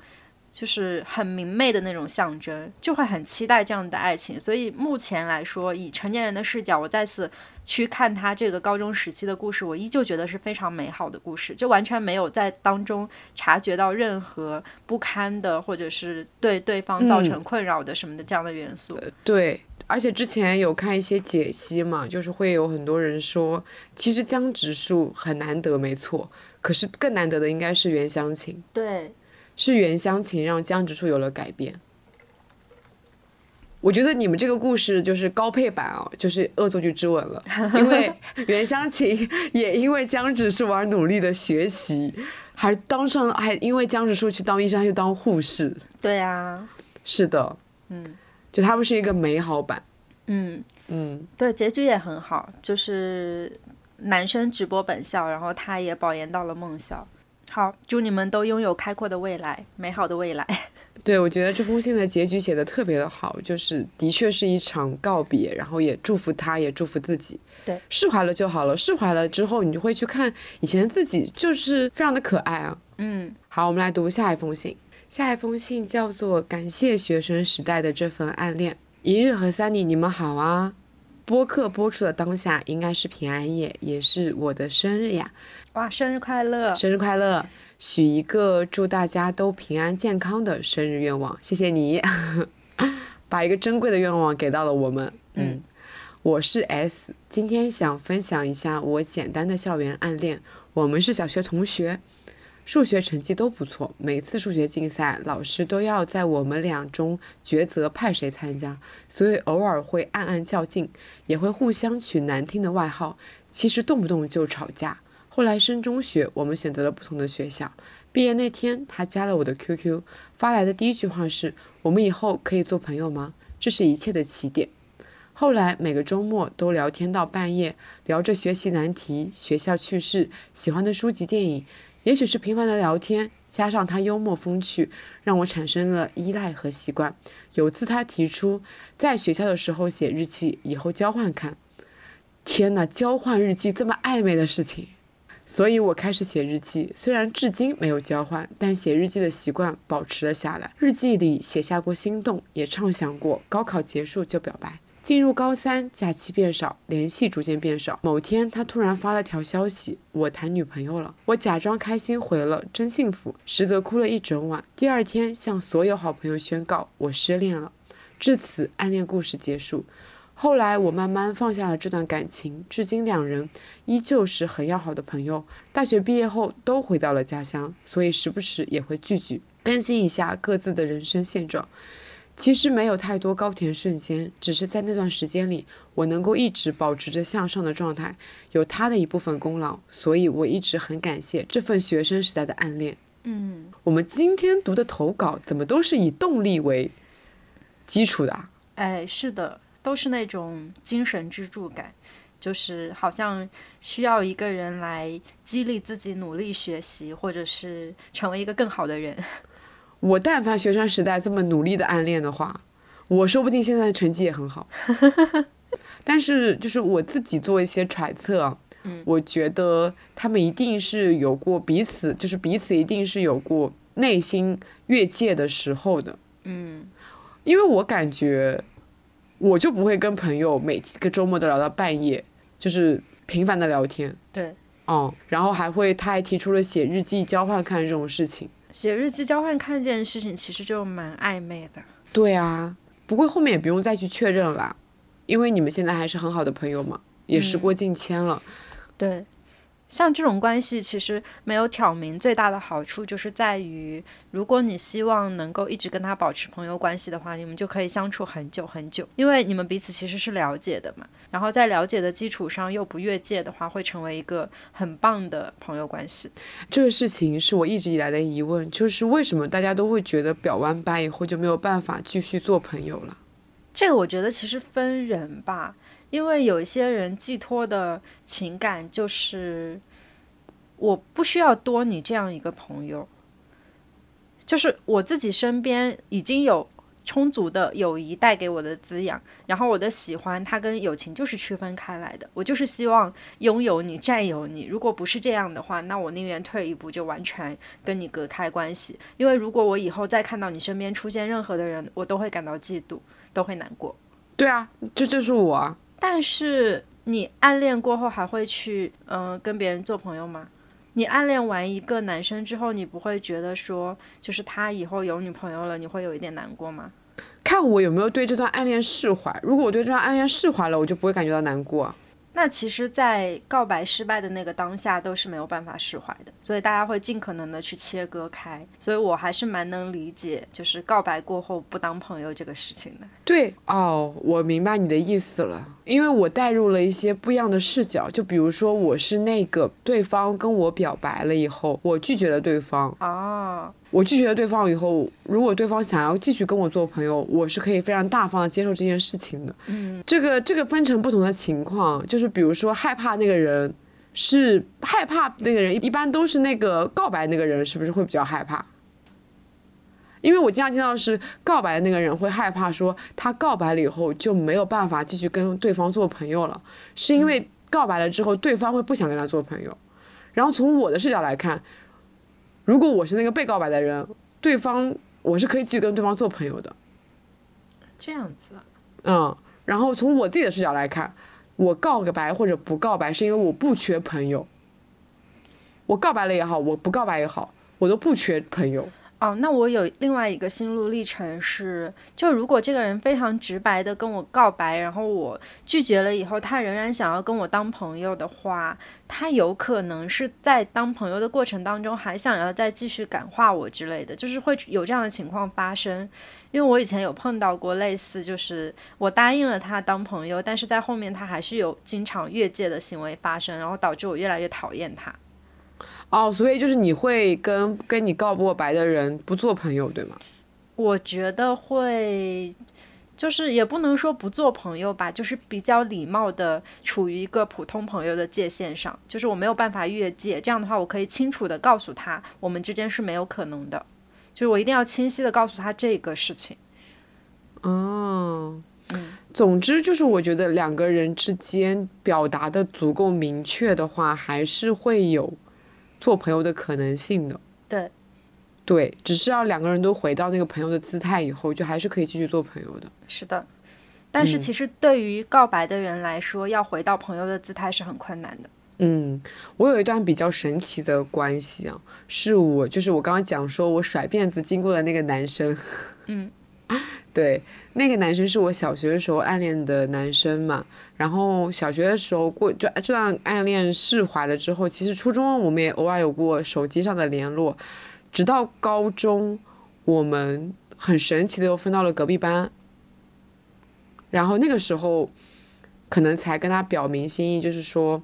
就是很明媚的那种象征，就会很期待这样的爱情。所以目前来说，以成年人的视角，我再次去看他这个高中时期的故事，我依旧觉得是非常美好的故事，就完全没有在当中察觉到任何不堪的，或者是对对方造成困扰的什么的这样的元素。对，而且之前有看一些解析嘛，就是会有很多人说，其实江直树很难得，没错，可是更难得的应该是袁湘琴。对。是袁湘琴让江直树有了改变。我觉得你们这个故事就是高配版啊，就是恶作剧之吻了，因为袁湘琴也因为江直树而努力的学习，还当上，还因为江直树去当医生，他去当护士。对啊，是的，嗯，就他们是一个美好版。嗯嗯，对，结局也很好，就是男生直播本校，然后他也保研到了梦校。好，祝你们都拥有开阔的未来，美好的未来。对，我觉得这封信的结局写的特别的好，就是的确是一场告别，然后也祝福他，也祝福自己。对，释怀了就好了。释怀了之后，你就会去看以前自己，就是非常的可爱啊。嗯，好，我们来读下一封信。下一封信叫做“感谢学生时代的这份暗恋”。一日和 Sunny，你们好啊。播客播出的当下应该是平安夜，也是我的生日呀！哇，生日快乐！生日快乐！许一个祝大家都平安健康的生日愿望，谢谢你，把一个珍贵的愿望给到了我们。嗯，我是 S，今天想分享一下我简单的校园暗恋。我们是小学同学。数学成绩都不错，每次数学竞赛，老师都要在我们俩中抉择派谁参加，所以偶尔会暗暗较劲，也会互相取难听的外号，其实动不动就吵架。后来升中学，我们选择了不同的学校。毕业那天，他加了我的 QQ，发来的第一句话是：“我们以后可以做朋友吗？”这是一切的起点。后来每个周末都聊天到半夜，聊着学习难题、学校趣事、喜欢的书籍、电影。也许是频繁的聊天，加上他幽默风趣，让我产生了依赖和习惯。有次他提出在学校的时候写日记，以后交换看。天哪，交换日记这么暧昧的事情，所以我开始写日记。虽然至今没有交换，但写日记的习惯保持了下来。日记里写下过心动，也畅想过高考结束就表白。进入高三，假期变少，联系逐渐变少。某天，他突然发了条消息：“我谈女朋友了。”我假装开心回了：“真幸福。”实则哭了一整晚。第二天，向所有好朋友宣告：“我失恋了。”至此，暗恋故事结束。后来，我慢慢放下了这段感情，至今两人依旧是很要好的朋友。大学毕业后，都回到了家乡，所以时不时也会聚聚，更新一下各自的人生现状。其实没有太多高甜瞬间，只是在那段时间里，我能够一直保持着向上的状态，有他的一部分功劳，所以我一直很感谢这份学生时代的暗恋。嗯，我们今天读的投稿怎么都是以动力为基础的？哎，是的，都是那种精神支柱感，就是好像需要一个人来激励自己努力学习，或者是成为一个更好的人。我但凡学生时代这么努力的暗恋的话，我说不定现在的成绩也很好。但是就是我自己做一些揣测，嗯，我觉得他们一定是有过彼此，就是彼此一定是有过内心越界的时候的，嗯，因为我感觉我就不会跟朋友每个周末都聊到半夜，就是频繁的聊天，对，嗯，然后还会他还提出了写日记交换看这种事情。写日记交换看这件事情其实就蛮暧昧的。对啊，不过后面也不用再去确认了，因为你们现在还是很好的朋友嘛，也时过境迁了。对。像这种关系，其实没有挑明最大的好处，就是在于，如果你希望能够一直跟他保持朋友关系的话，你们就可以相处很久很久，因为你们彼此其实是了解的嘛。然后在了解的基础上又不越界的话，会成为一个很棒的朋友关系。这个事情是我一直以来的疑问，就是为什么大家都会觉得表完白以后就没有办法继续做朋友了？这个我觉得其实分人吧。因为有一些人寄托的情感就是，我不需要多你这样一个朋友，就是我自己身边已经有充足的友谊带给我的滋养，然后我的喜欢它跟友情就是区分开来的，我就是希望拥有你、占有你。如果不是这样的话，那我宁愿退一步，就完全跟你隔开关系。因为如果我以后再看到你身边出现任何的人，我都会感到嫉妒，都会难过。对啊，这就是我。但是你暗恋过后还会去嗯跟别人做朋友吗？你暗恋完一个男生之后，你不会觉得说就是他以后有女朋友了，你会有一点难过吗？看我有没有对这段暗恋释怀。如果我对这段暗恋释怀了，我就不会感觉到难过。那其实，在告白失败的那个当下，都是没有办法释怀的，所以大家会尽可能的去切割开。所以我还是蛮能理解，就是告白过后不当朋友这个事情的。对哦，我明白你的意思了，因为我带入了一些不一样的视角。就比如说，我是那个对方跟我表白了以后，我拒绝了对方。哦。我拒绝了对方以后，如果对方想要继续跟我做朋友，我是可以非常大方的接受这件事情的。嗯，这个这个分成不同的情况，就是比如说害怕那个人是害怕那个人，一般都是那个告白那个人是不是会比较害怕？因为我经常听到是告白的那个人会害怕说他告白了以后就没有办法继续跟对方做朋友了，是因为告白了之后对方会不想跟他做朋友。然后从我的视角来看。如果我是那个被告白的人，对方我是可以继续跟对方做朋友的。这样子。嗯，然后从我自己的视角来看，我告个白或者不告白，是因为我不缺朋友。我告白了也好，我不告白也好，我都不缺朋友。哦，那我有另外一个心路历程是，就如果这个人非常直白的跟我告白，然后我拒绝了以后，他仍然想要跟我当朋友的话，他有可能是在当朋友的过程当中还想要再继续感化我之类的，就是会有这样的情况发生。因为我以前有碰到过类似，就是我答应了他当朋友，但是在后面他还是有经常越界的行为发生，然后导致我越来越讨厌他。哦，所以就是你会跟跟你告过白的人不做朋友，对吗？我觉得会，就是也不能说不做朋友吧，就是比较礼貌的处于一个普通朋友的界限上，就是我没有办法越界。这样的话，我可以清楚的告诉他，我们之间是没有可能的，就是我一定要清晰的告诉他这个事情。哦，嗯，总之就是我觉得两个人之间表达的足够明确的话，还是会有。做朋友的可能性的，对，对，只是要两个人都回到那个朋友的姿态以后，就还是可以继续做朋友的。是的，但是其实对于告白的人来说，要回到朋友的姿态是很困难的。嗯，我有一段比较神奇的关系啊，是我就是我刚刚讲说我甩辫子经过的那个男生，嗯，对，那个男生是我小学的时候暗恋的男生嘛。然后小学的时候过就这段暗恋释怀了之后，其实初中我们也偶尔有过手机上的联络，直到高中，我们很神奇的又分到了隔壁班。然后那个时候，可能才跟他表明心意，就是说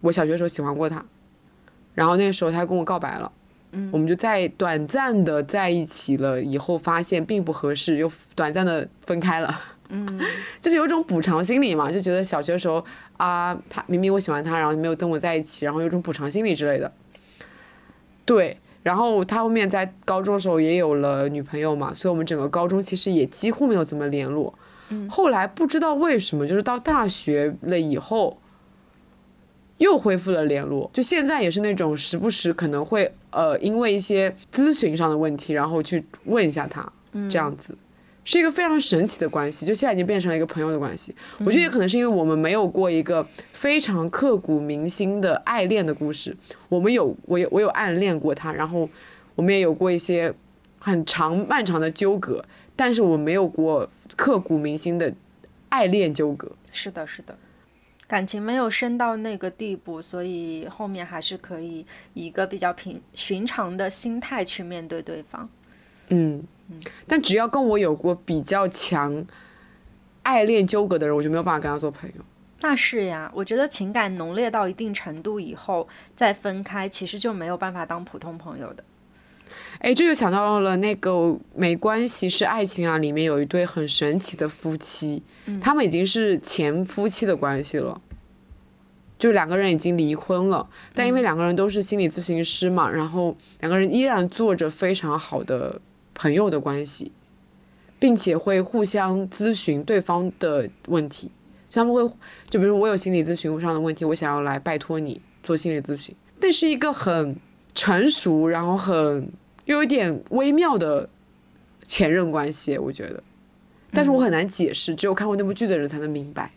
我小学的时候喜欢过他，然后那个时候他跟我告白了，嗯，我们就在短暂的在一起了，以后发现并不合适，又短暂的分开了。嗯，就是有种补偿心理嘛，就觉得小学的时候啊，他明明我喜欢他，然后没有跟我在一起，然后有种补偿心理之类的。对，然后他后面在高中的时候也有了女朋友嘛，所以我们整个高中其实也几乎没有怎么联络。嗯，后来不知道为什么，就是到大学了以后，又恢复了联络。就现在也是那种时不时可能会呃，因为一些咨询上的问题，然后去问一下他，这样子。是一个非常神奇的关系，就现在已经变成了一个朋友的关系。我觉得也可能是因为我们没有过一个非常刻骨铭心的爱恋的故事。我们有，我有，我有暗恋过他，然后我们也有过一些很长漫长的纠葛，但是我们没有过刻骨铭心的爱恋纠葛。是的，是的，感情没有深到那个地步，所以后面还是可以以一个比较平寻常的心态去面对对方。嗯。但只要跟我有过比较强爱恋纠葛的人，我就没有办法跟他做朋友。那是呀，我觉得情感浓烈到一定程度以后再分开，其实就没有办法当普通朋友的。哎，这就想到了那个《没关系是爱情啊》里面有一对很神奇的夫妻，他们已经是前夫妻的关系了，就两个人已经离婚了，但因为两个人都是心理咨询师嘛，然后两个人依然做着非常好的。朋友的关系，并且会互相咨询对方的问题，他们会就比如我有心理咨询上的问题，我想要来拜托你做心理咨询，那是一个很成熟，然后很又有点微妙的前任关系，我觉得，但是我很难解释，只有看过那部剧的人才能明白。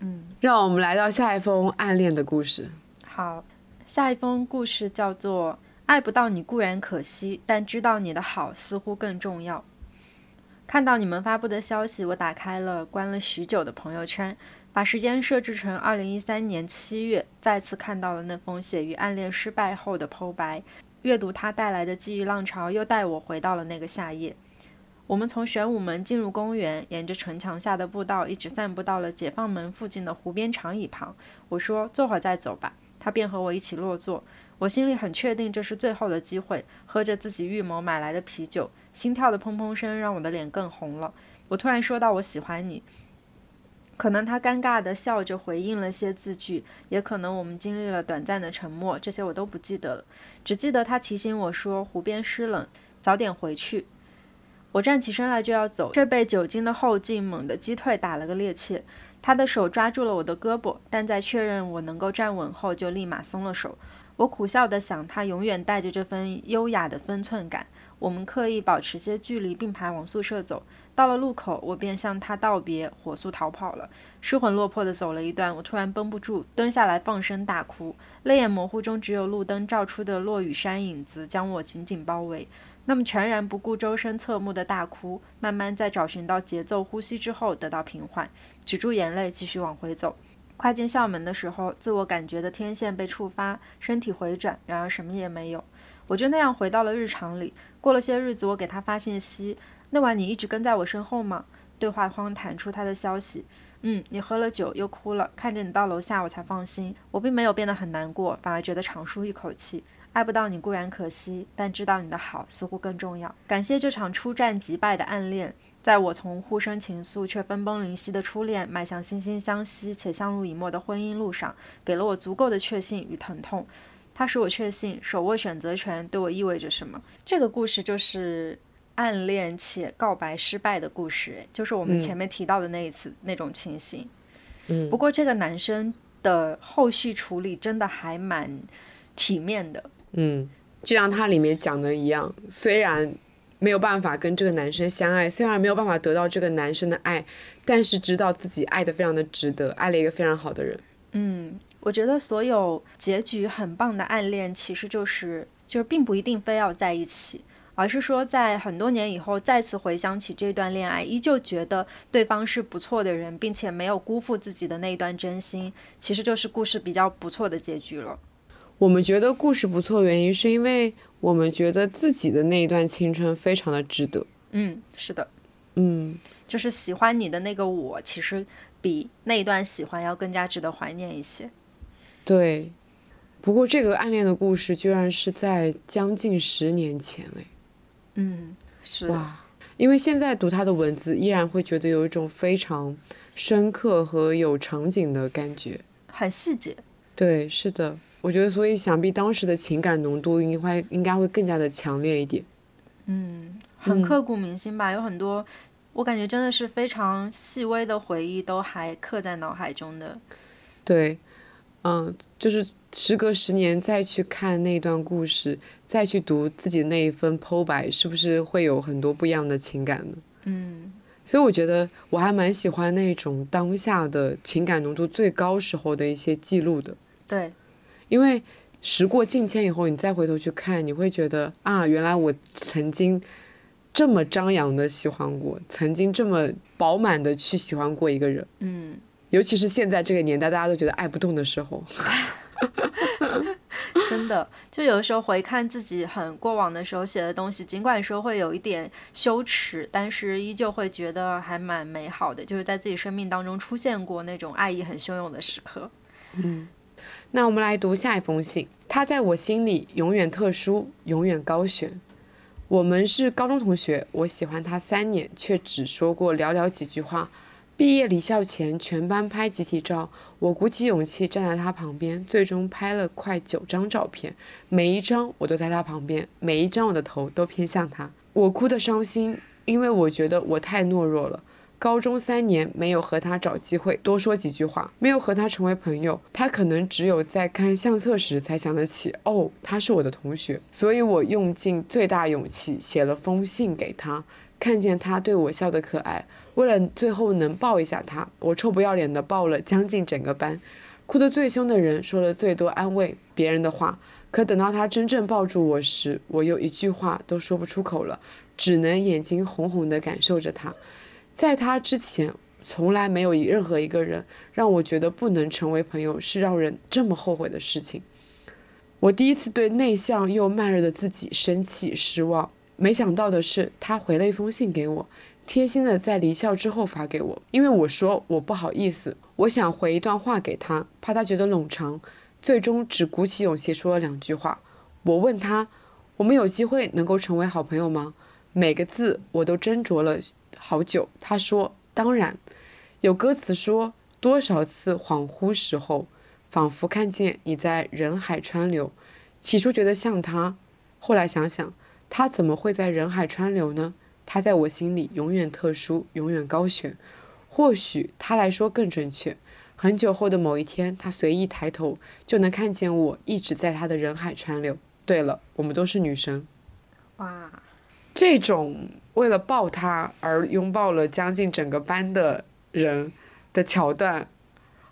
嗯，让我们来到下一封暗恋的故事。好，下一封故事叫做。爱不到你固然可惜，但知道你的好似乎更重要。看到你们发布的消息，我打开了关了许久的朋友圈，把时间设置成二零一三年七月，再次看到了那封写于暗恋失败后的剖白。阅读它带来的记忆浪潮，又带我回到了那个夏夜。我们从玄武门进入公园，沿着城墙下的步道，一直散步到了解放门附近的湖边长椅旁。我说：“坐会儿再走吧。”他便和我一起落座。我心里很确定这是最后的机会，喝着自己预谋买来的啤酒，心跳的砰砰声让我的脸更红了。我突然说到：“我喜欢你。”可能他尴尬地笑着回应了些字句，也可能我们经历了短暂的沉默，这些我都不记得了，只记得他提醒我说：“湖边湿冷，早点回去。”我站起身来就要走，却被酒精的后劲猛地击退，打了个趔趄。他的手抓住了我的胳膊，但在确认我能够站稳后，就立马松了手。我苦笑地想，他永远带着这份优雅的分寸感。我们刻意保持些距离，并排往宿舍走。到了路口，我便向他道别，火速逃跑了。失魂落魄地走了一段，我突然绷不住，蹲下来放声大哭。泪眼模糊中，只有路灯照出的落雨山影子将我紧紧包围。那么全然不顾周身侧目的大哭，慢慢在找寻到节奏、呼吸之后得到平缓，止住眼泪，继续往回走。快进校门的时候，自我感觉的天线被触发，身体回转，然而什么也没有。我就那样回到了日常里。过了些日子，我给他发信息：“那晚你一直跟在我身后吗？”对话框弹出他的消息：“嗯，你喝了酒又哭了，看着你到楼下我才放心。”我并没有变得很难过，反而觉得长舒一口气。爱不到你固然可惜，但知道你的好似乎更重要。感谢这场初战即败的暗恋。在我从互生情愫却分崩离析的初恋，迈向惺惺相惜且相濡以沫的婚姻路上，给了我足够的确信与疼痛。它使我确信，手握选择权对我意味着什么。这个故事就是暗恋且告白失败的故事，就是我们前面提到的那一次那种情形。嗯，不过这个男生的后续处理真的还蛮体面的。嗯，就像他里面讲的一样，虽然。没有办法跟这个男生相爱，虽然没有办法得到这个男生的爱，但是知道自己爱的非常的值得，爱了一个非常好的人。嗯，我觉得所有结局很棒的暗恋，其实就是就是并不一定非要在一起，而是说在很多年以后再次回想起这段恋爱，依旧觉得对方是不错的人，并且没有辜负自己的那一段真心，其实就是故事比较不错的结局了。我们觉得故事不错，原因是因为我们觉得自己的那一段青春非常的值得。嗯，是的，嗯，就是喜欢你的那个我，其实比那一段喜欢要更加值得怀念一些。对，不过这个暗恋的故事居然是在将近十年前，哎，嗯，是哇，因为现在读他的文字，依然会觉得有一种非常深刻和有场景的感觉，很细节。对，是的。我觉得，所以想必当时的情感浓度应该应该会更加的强烈一点。嗯，很刻骨铭心吧？有很多，我感觉真的是非常细微的回忆都还刻在脑海中的。对，嗯，就是时隔十年再去看那段故事，再去读自己那一份剖白，是不是会有很多不一样的情感呢？嗯，所以我觉得我还蛮喜欢那种当下的情感浓度最高时候的一些记录的。对。因为时过境迁以后，你再回头去看，你会觉得啊，原来我曾经这么张扬的喜欢过，曾经这么饱满的去喜欢过一个人。嗯，尤其是现在这个年代，大家都觉得爱不动的时候 真的，就有的时候回看自己很过往的时候写的东西，尽管说会有一点羞耻，但是依旧会觉得还蛮美好的，就是在自己生命当中出现过那种爱意很汹涌的时刻。嗯。那我们来读下一封信。他在我心里永远特殊，永远高悬。我们是高中同学，我喜欢他三年，却只说过寥寥几句话。毕业离校前，全班拍集体照，我鼓起勇气站在他旁边，最终拍了快九张照片，每一张我都在他旁边，每一张我的头都偏向他。我哭得伤心，因为我觉得我太懦弱了。高中三年没有和他找机会多说几句话，没有和他成为朋友。他可能只有在看相册时才想得起，哦，他是我的同学。所以我用尽最大勇气写了封信给他。看见他对我笑得可爱，为了最后能抱一下他，我臭不要脸的抱了将近整个班。哭得最凶的人说了最多安慰别人的话，可等到他真正抱住我时，我又一句话都说不出口了，只能眼睛红红的感受着他。在他之前，从来没有任何一个人让我觉得不能成为朋友是让人这么后悔的事情。我第一次对内向又慢热的自己生气失望。没想到的是，他回了一封信给我，贴心的在离校之后发给我。因为我说我不好意思，我想回一段话给他，怕他觉得冗长，最终只鼓起勇气说了两句话。我问他，我们有机会能够成为好朋友吗？每个字我都斟酌了。好久，他说：“当然。”有歌词说：“多少次恍惚时候，仿佛看见你在人海川流。”起初觉得像他，后来想想，他怎么会在人海川流呢？他在我心里永远特殊，永远高悬。或许他来说更准确，很久后的某一天，他随意抬头就能看见我一直在他的人海川流。对了，我们都是女生。哇，这种为了抱他而拥抱了将近整个班的人的桥段，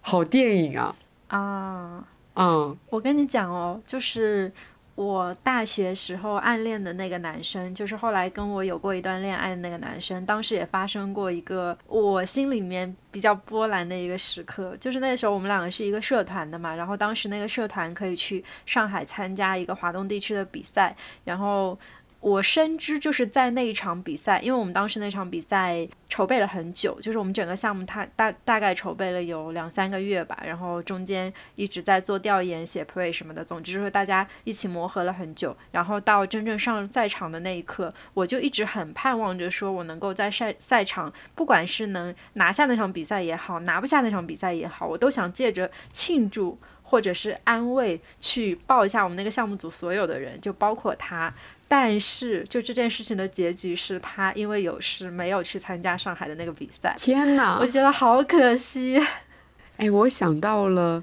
好电影啊！啊，嗯，我跟你讲哦，就是我大学时候暗恋的那个男生，就是后来跟我有过一段恋爱的那个男生，当时也发生过一个我心里面比较波澜的一个时刻，就是那时候我们两个是一个社团的嘛，然后当时那个社团可以去上海参加一个华东地区的比赛，然后。我深知，就是在那一场比赛，因为我们当时那场比赛筹备了很久，就是我们整个项目，它大大概筹备了有两三个月吧，然后中间一直在做调研、写 play 什么的，总之就是大家一起磨合了很久，然后到真正上赛场的那一刻，我就一直很盼望着，说我能够在赛赛场，不管是能拿下那场比赛也好，拿不下那场比赛也好，我都想借着庆祝或者是安慰，去抱一下我们那个项目组所有的人，就包括他。但是，就这件事情的结局是他因为有事没有去参加上海的那个比赛。天哪，我觉得好可惜。哎，我想到了，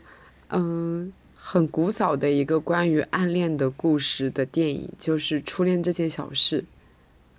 嗯，很古早的一个关于暗恋的故事的电影，就是《初恋这件小事》。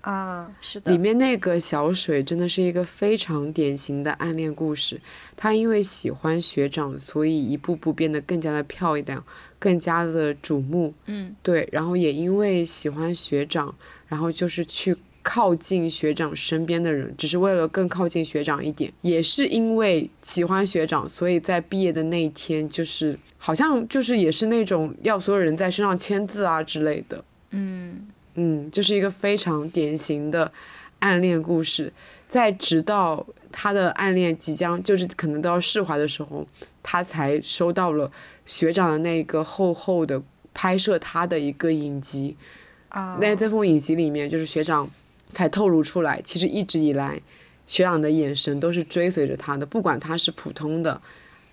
啊，是的。里面那个小水真的是一个非常典型的暗恋故事。她因为喜欢学长，所以一步步变得更加的漂亮。更加的瞩目，嗯，对，然后也因为喜欢学长，然后就是去靠近学长身边的人，只是为了更靠近学长一点。也是因为喜欢学长，所以在毕业的那一天，就是好像就是也是那种要所有人在身上签字啊之类的。嗯嗯，就是一个非常典型的暗恋故事。在直到他的暗恋即将就是可能都要释怀的时候，他才收到了。学长的那个厚厚的拍摄他的一个影集，啊，那这封影集里面，就是学长才透露出来，其实一直以来，学长的眼神都是追随着他的，不管他是普通的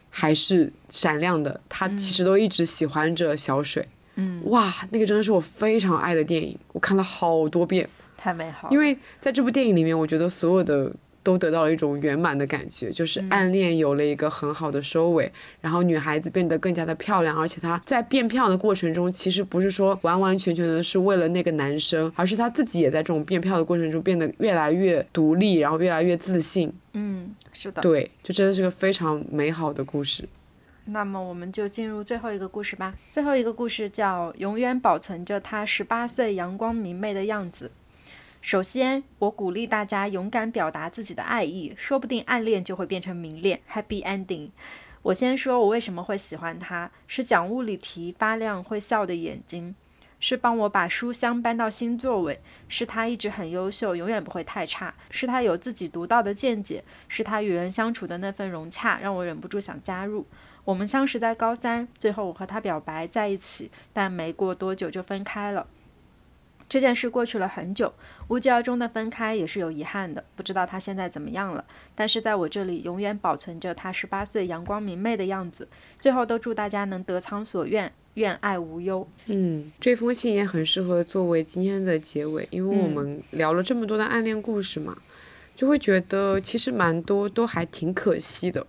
还是闪亮的，他其实都一直喜欢着小水。嗯，哇，那个真的是我非常爱的电影，我看了好多遍，太美好。因为在这部电影里面，我觉得所有的。都得到了一种圆满的感觉，就是暗恋有了一个很好的收尾，然后女孩子变得更加的漂亮，而且她在变漂亮的过程中，其实不是说完完全全的是为了那个男生，而是她自己也在这种变漂的过程中变得越来越独立，然后越来越自信。嗯，是的，对，就真的是个非常美好的故事。那么我们就进入最后一个故事吧。最后一个故事叫《永远保存着他十八岁阳光明媚的样子》。首先，我鼓励大家勇敢表达自己的爱意，说不定暗恋就会变成明恋，Happy Ending。我先说，我为什么会喜欢他，是讲物理题发亮会笑的眼睛，是帮我把书箱搬到新座位，是他一直很优秀，永远不会太差，是他有自己独到的见解，是他与人相处的那份融洽，让我忍不住想加入。我们相识在高三，最后我和他表白在一起，但没过多久就分开了。这件事过去了很久，无疾而终的分开也是有遗憾的。不知道他现在怎么样了，但是在我这里永远保存着他十八岁阳光明媚的样子。最后都祝大家能得偿所愿，愿爱无忧。嗯，这封信也很适合作为今天的结尾，因为我们聊了这么多的暗恋故事嘛，就会觉得其实蛮多都还挺可惜的。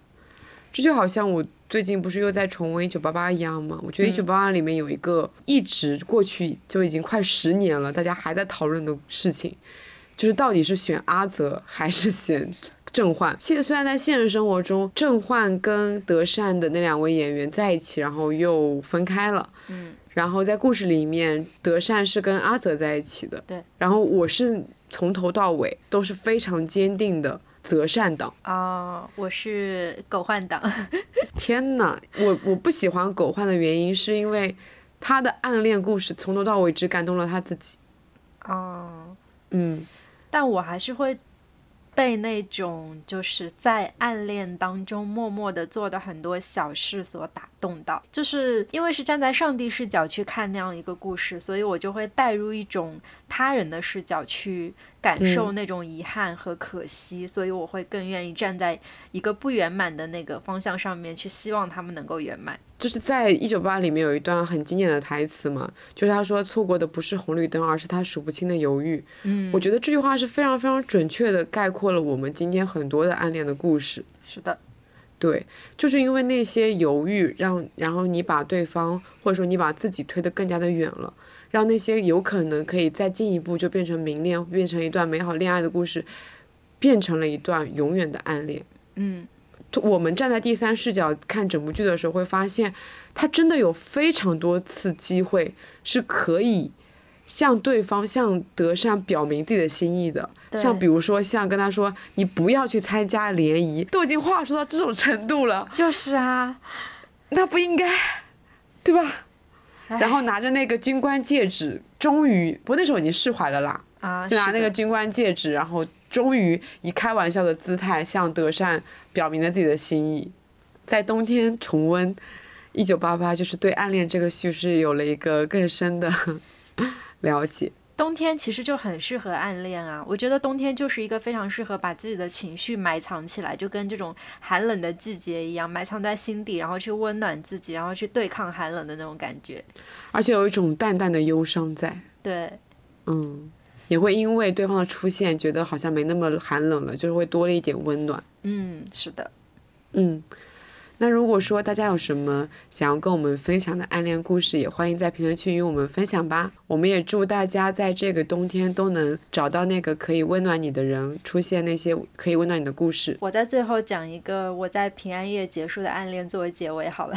这就好像我。最近不是又在重温《一九八八》一样吗？我觉得《一九八八》里面有一个一直过去就已经快十年了，大家还在讨论的事情，就是到底是选阿泽还是选郑焕。现虽然在现实生活中，郑焕跟德善的那两位演员在一起，然后又分开了。嗯。然后在故事里面，德善是跟阿泽在一起的。对。然后我是从头到尾都是非常坚定的。择善党哦，我是狗焕党。天哪，我我不喜欢狗焕的原因是因为他的暗恋故事从头到尾只感动了他自己。哦，嗯，但我还是会被那种就是在暗恋当中默默的做的很多小事所打动到，就是因为是站在上帝视角去看那样一个故事，所以我就会带入一种他人的视角去。感受那种遗憾和可惜，所以我会更愿意站在一个不圆满的那个方向上面去，希望他们能够圆满。就是在《一九八》里面有一段很经典的台词嘛，就是他说错过的不是红绿灯，而是他数不清的犹豫。嗯，我觉得这句话是非常非常准确的概括了我们今天很多的暗恋的故事。是的，对，就是因为那些犹豫，让然后你把对方或者说你把自己推得更加的远了，让那些有可能可以再进一步就变成明恋，变成一段美好恋爱的故事，变成了一段永远的暗恋。嗯，我们站在第三视角看整部剧的时候，会发现他真的有非常多次机会是可以向对方、向德善表明自己的心意的。像比如说，像跟他说你不要去参加联谊，都已经话说到这种程度了，就是啊，那不应该，对吧？哎然后拿着那个军官戒指，终于不，那时候已经释怀了啦，啊，就拿那个军官戒指，然后终于以开玩笑的姿态向德善表明了自己的心意。在冬天重温《一九八八》，就是对暗恋这个叙事有了一个更深的 了解。冬天其实就很适合暗恋啊，我觉得冬天就是一个非常适合把自己的情绪埋藏起来，就跟这种寒冷的季节一样，埋藏在心底，然后去温暖自己，然后去对抗寒冷的那种感觉。而且有一种淡淡的忧伤在，对，嗯，也会因为对方的出现，觉得好像没那么寒冷了，就是会多了一点温暖。嗯，是的，嗯，那如果说大家有什么想要跟我们分享的暗恋故事，也欢迎在评论区与我们分享吧。我们也祝大家在这个冬天都能找到那个可以温暖你的人，出现那些可以温暖你的故事。我在最后讲一个我在平安夜结束的暗恋作为结尾好了。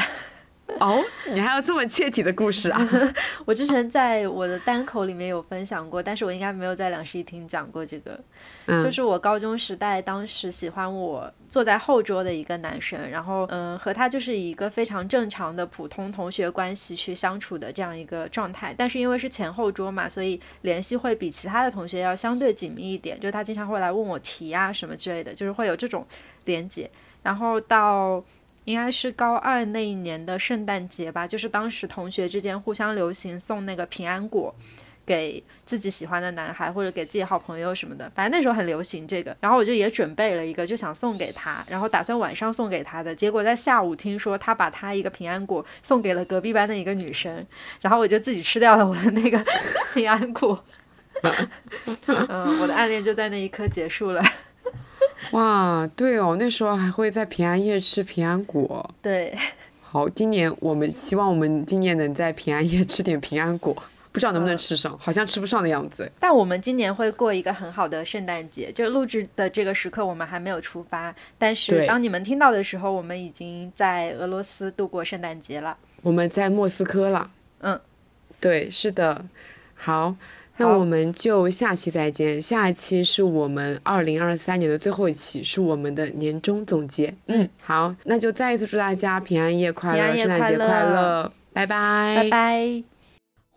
哦，你还有这么切题的故事啊？我之前在我的单口里面有分享过，但是我应该没有在两室一厅讲过这个。嗯，就是我高中时代，当时喜欢我坐在后桌的一个男生，然后嗯，和他就是以一个非常正常的普通同学关系去相处的这样一个状态。但是因为是前后桌嘛，所以联系会比其他的同学要相对紧密一点。就他经常会来问我题啊什么之类的，就是会有这种连接。然后到应该是高二那一年的圣诞节吧，就是当时同学之间互相流行送那个平安果。给自己喜欢的男孩或者给自己好朋友什么的，反正那时候很流行这个，然后我就也准备了一个，就想送给他，然后打算晚上送给他的，结果在下午听说他把他一个平安果送给了隔壁班的一个女生，然后我就自己吃掉了我的那个 平安果，嗯，我的暗恋就在那一刻结束了。哇，对哦，那时候还会在平安夜吃平安果。对，好，今年我们希望我们今年能在平安夜吃点平安果，不知道能不能吃上，好像吃不上的样子。但我们今年会过一个很好的圣诞节，就录制的这个时刻我们还没有出发，但是当你们听到的时候，我们已经在俄罗斯度过圣诞节了。我们在莫斯科了。嗯，对，是的。好，那我们就下期再见。下一期是我们二零二三年的最后一期，是我们的年终总结。嗯，好，那就再一次祝大家平安夜快乐，圣诞节快乐快乐，拜拜，拜拜。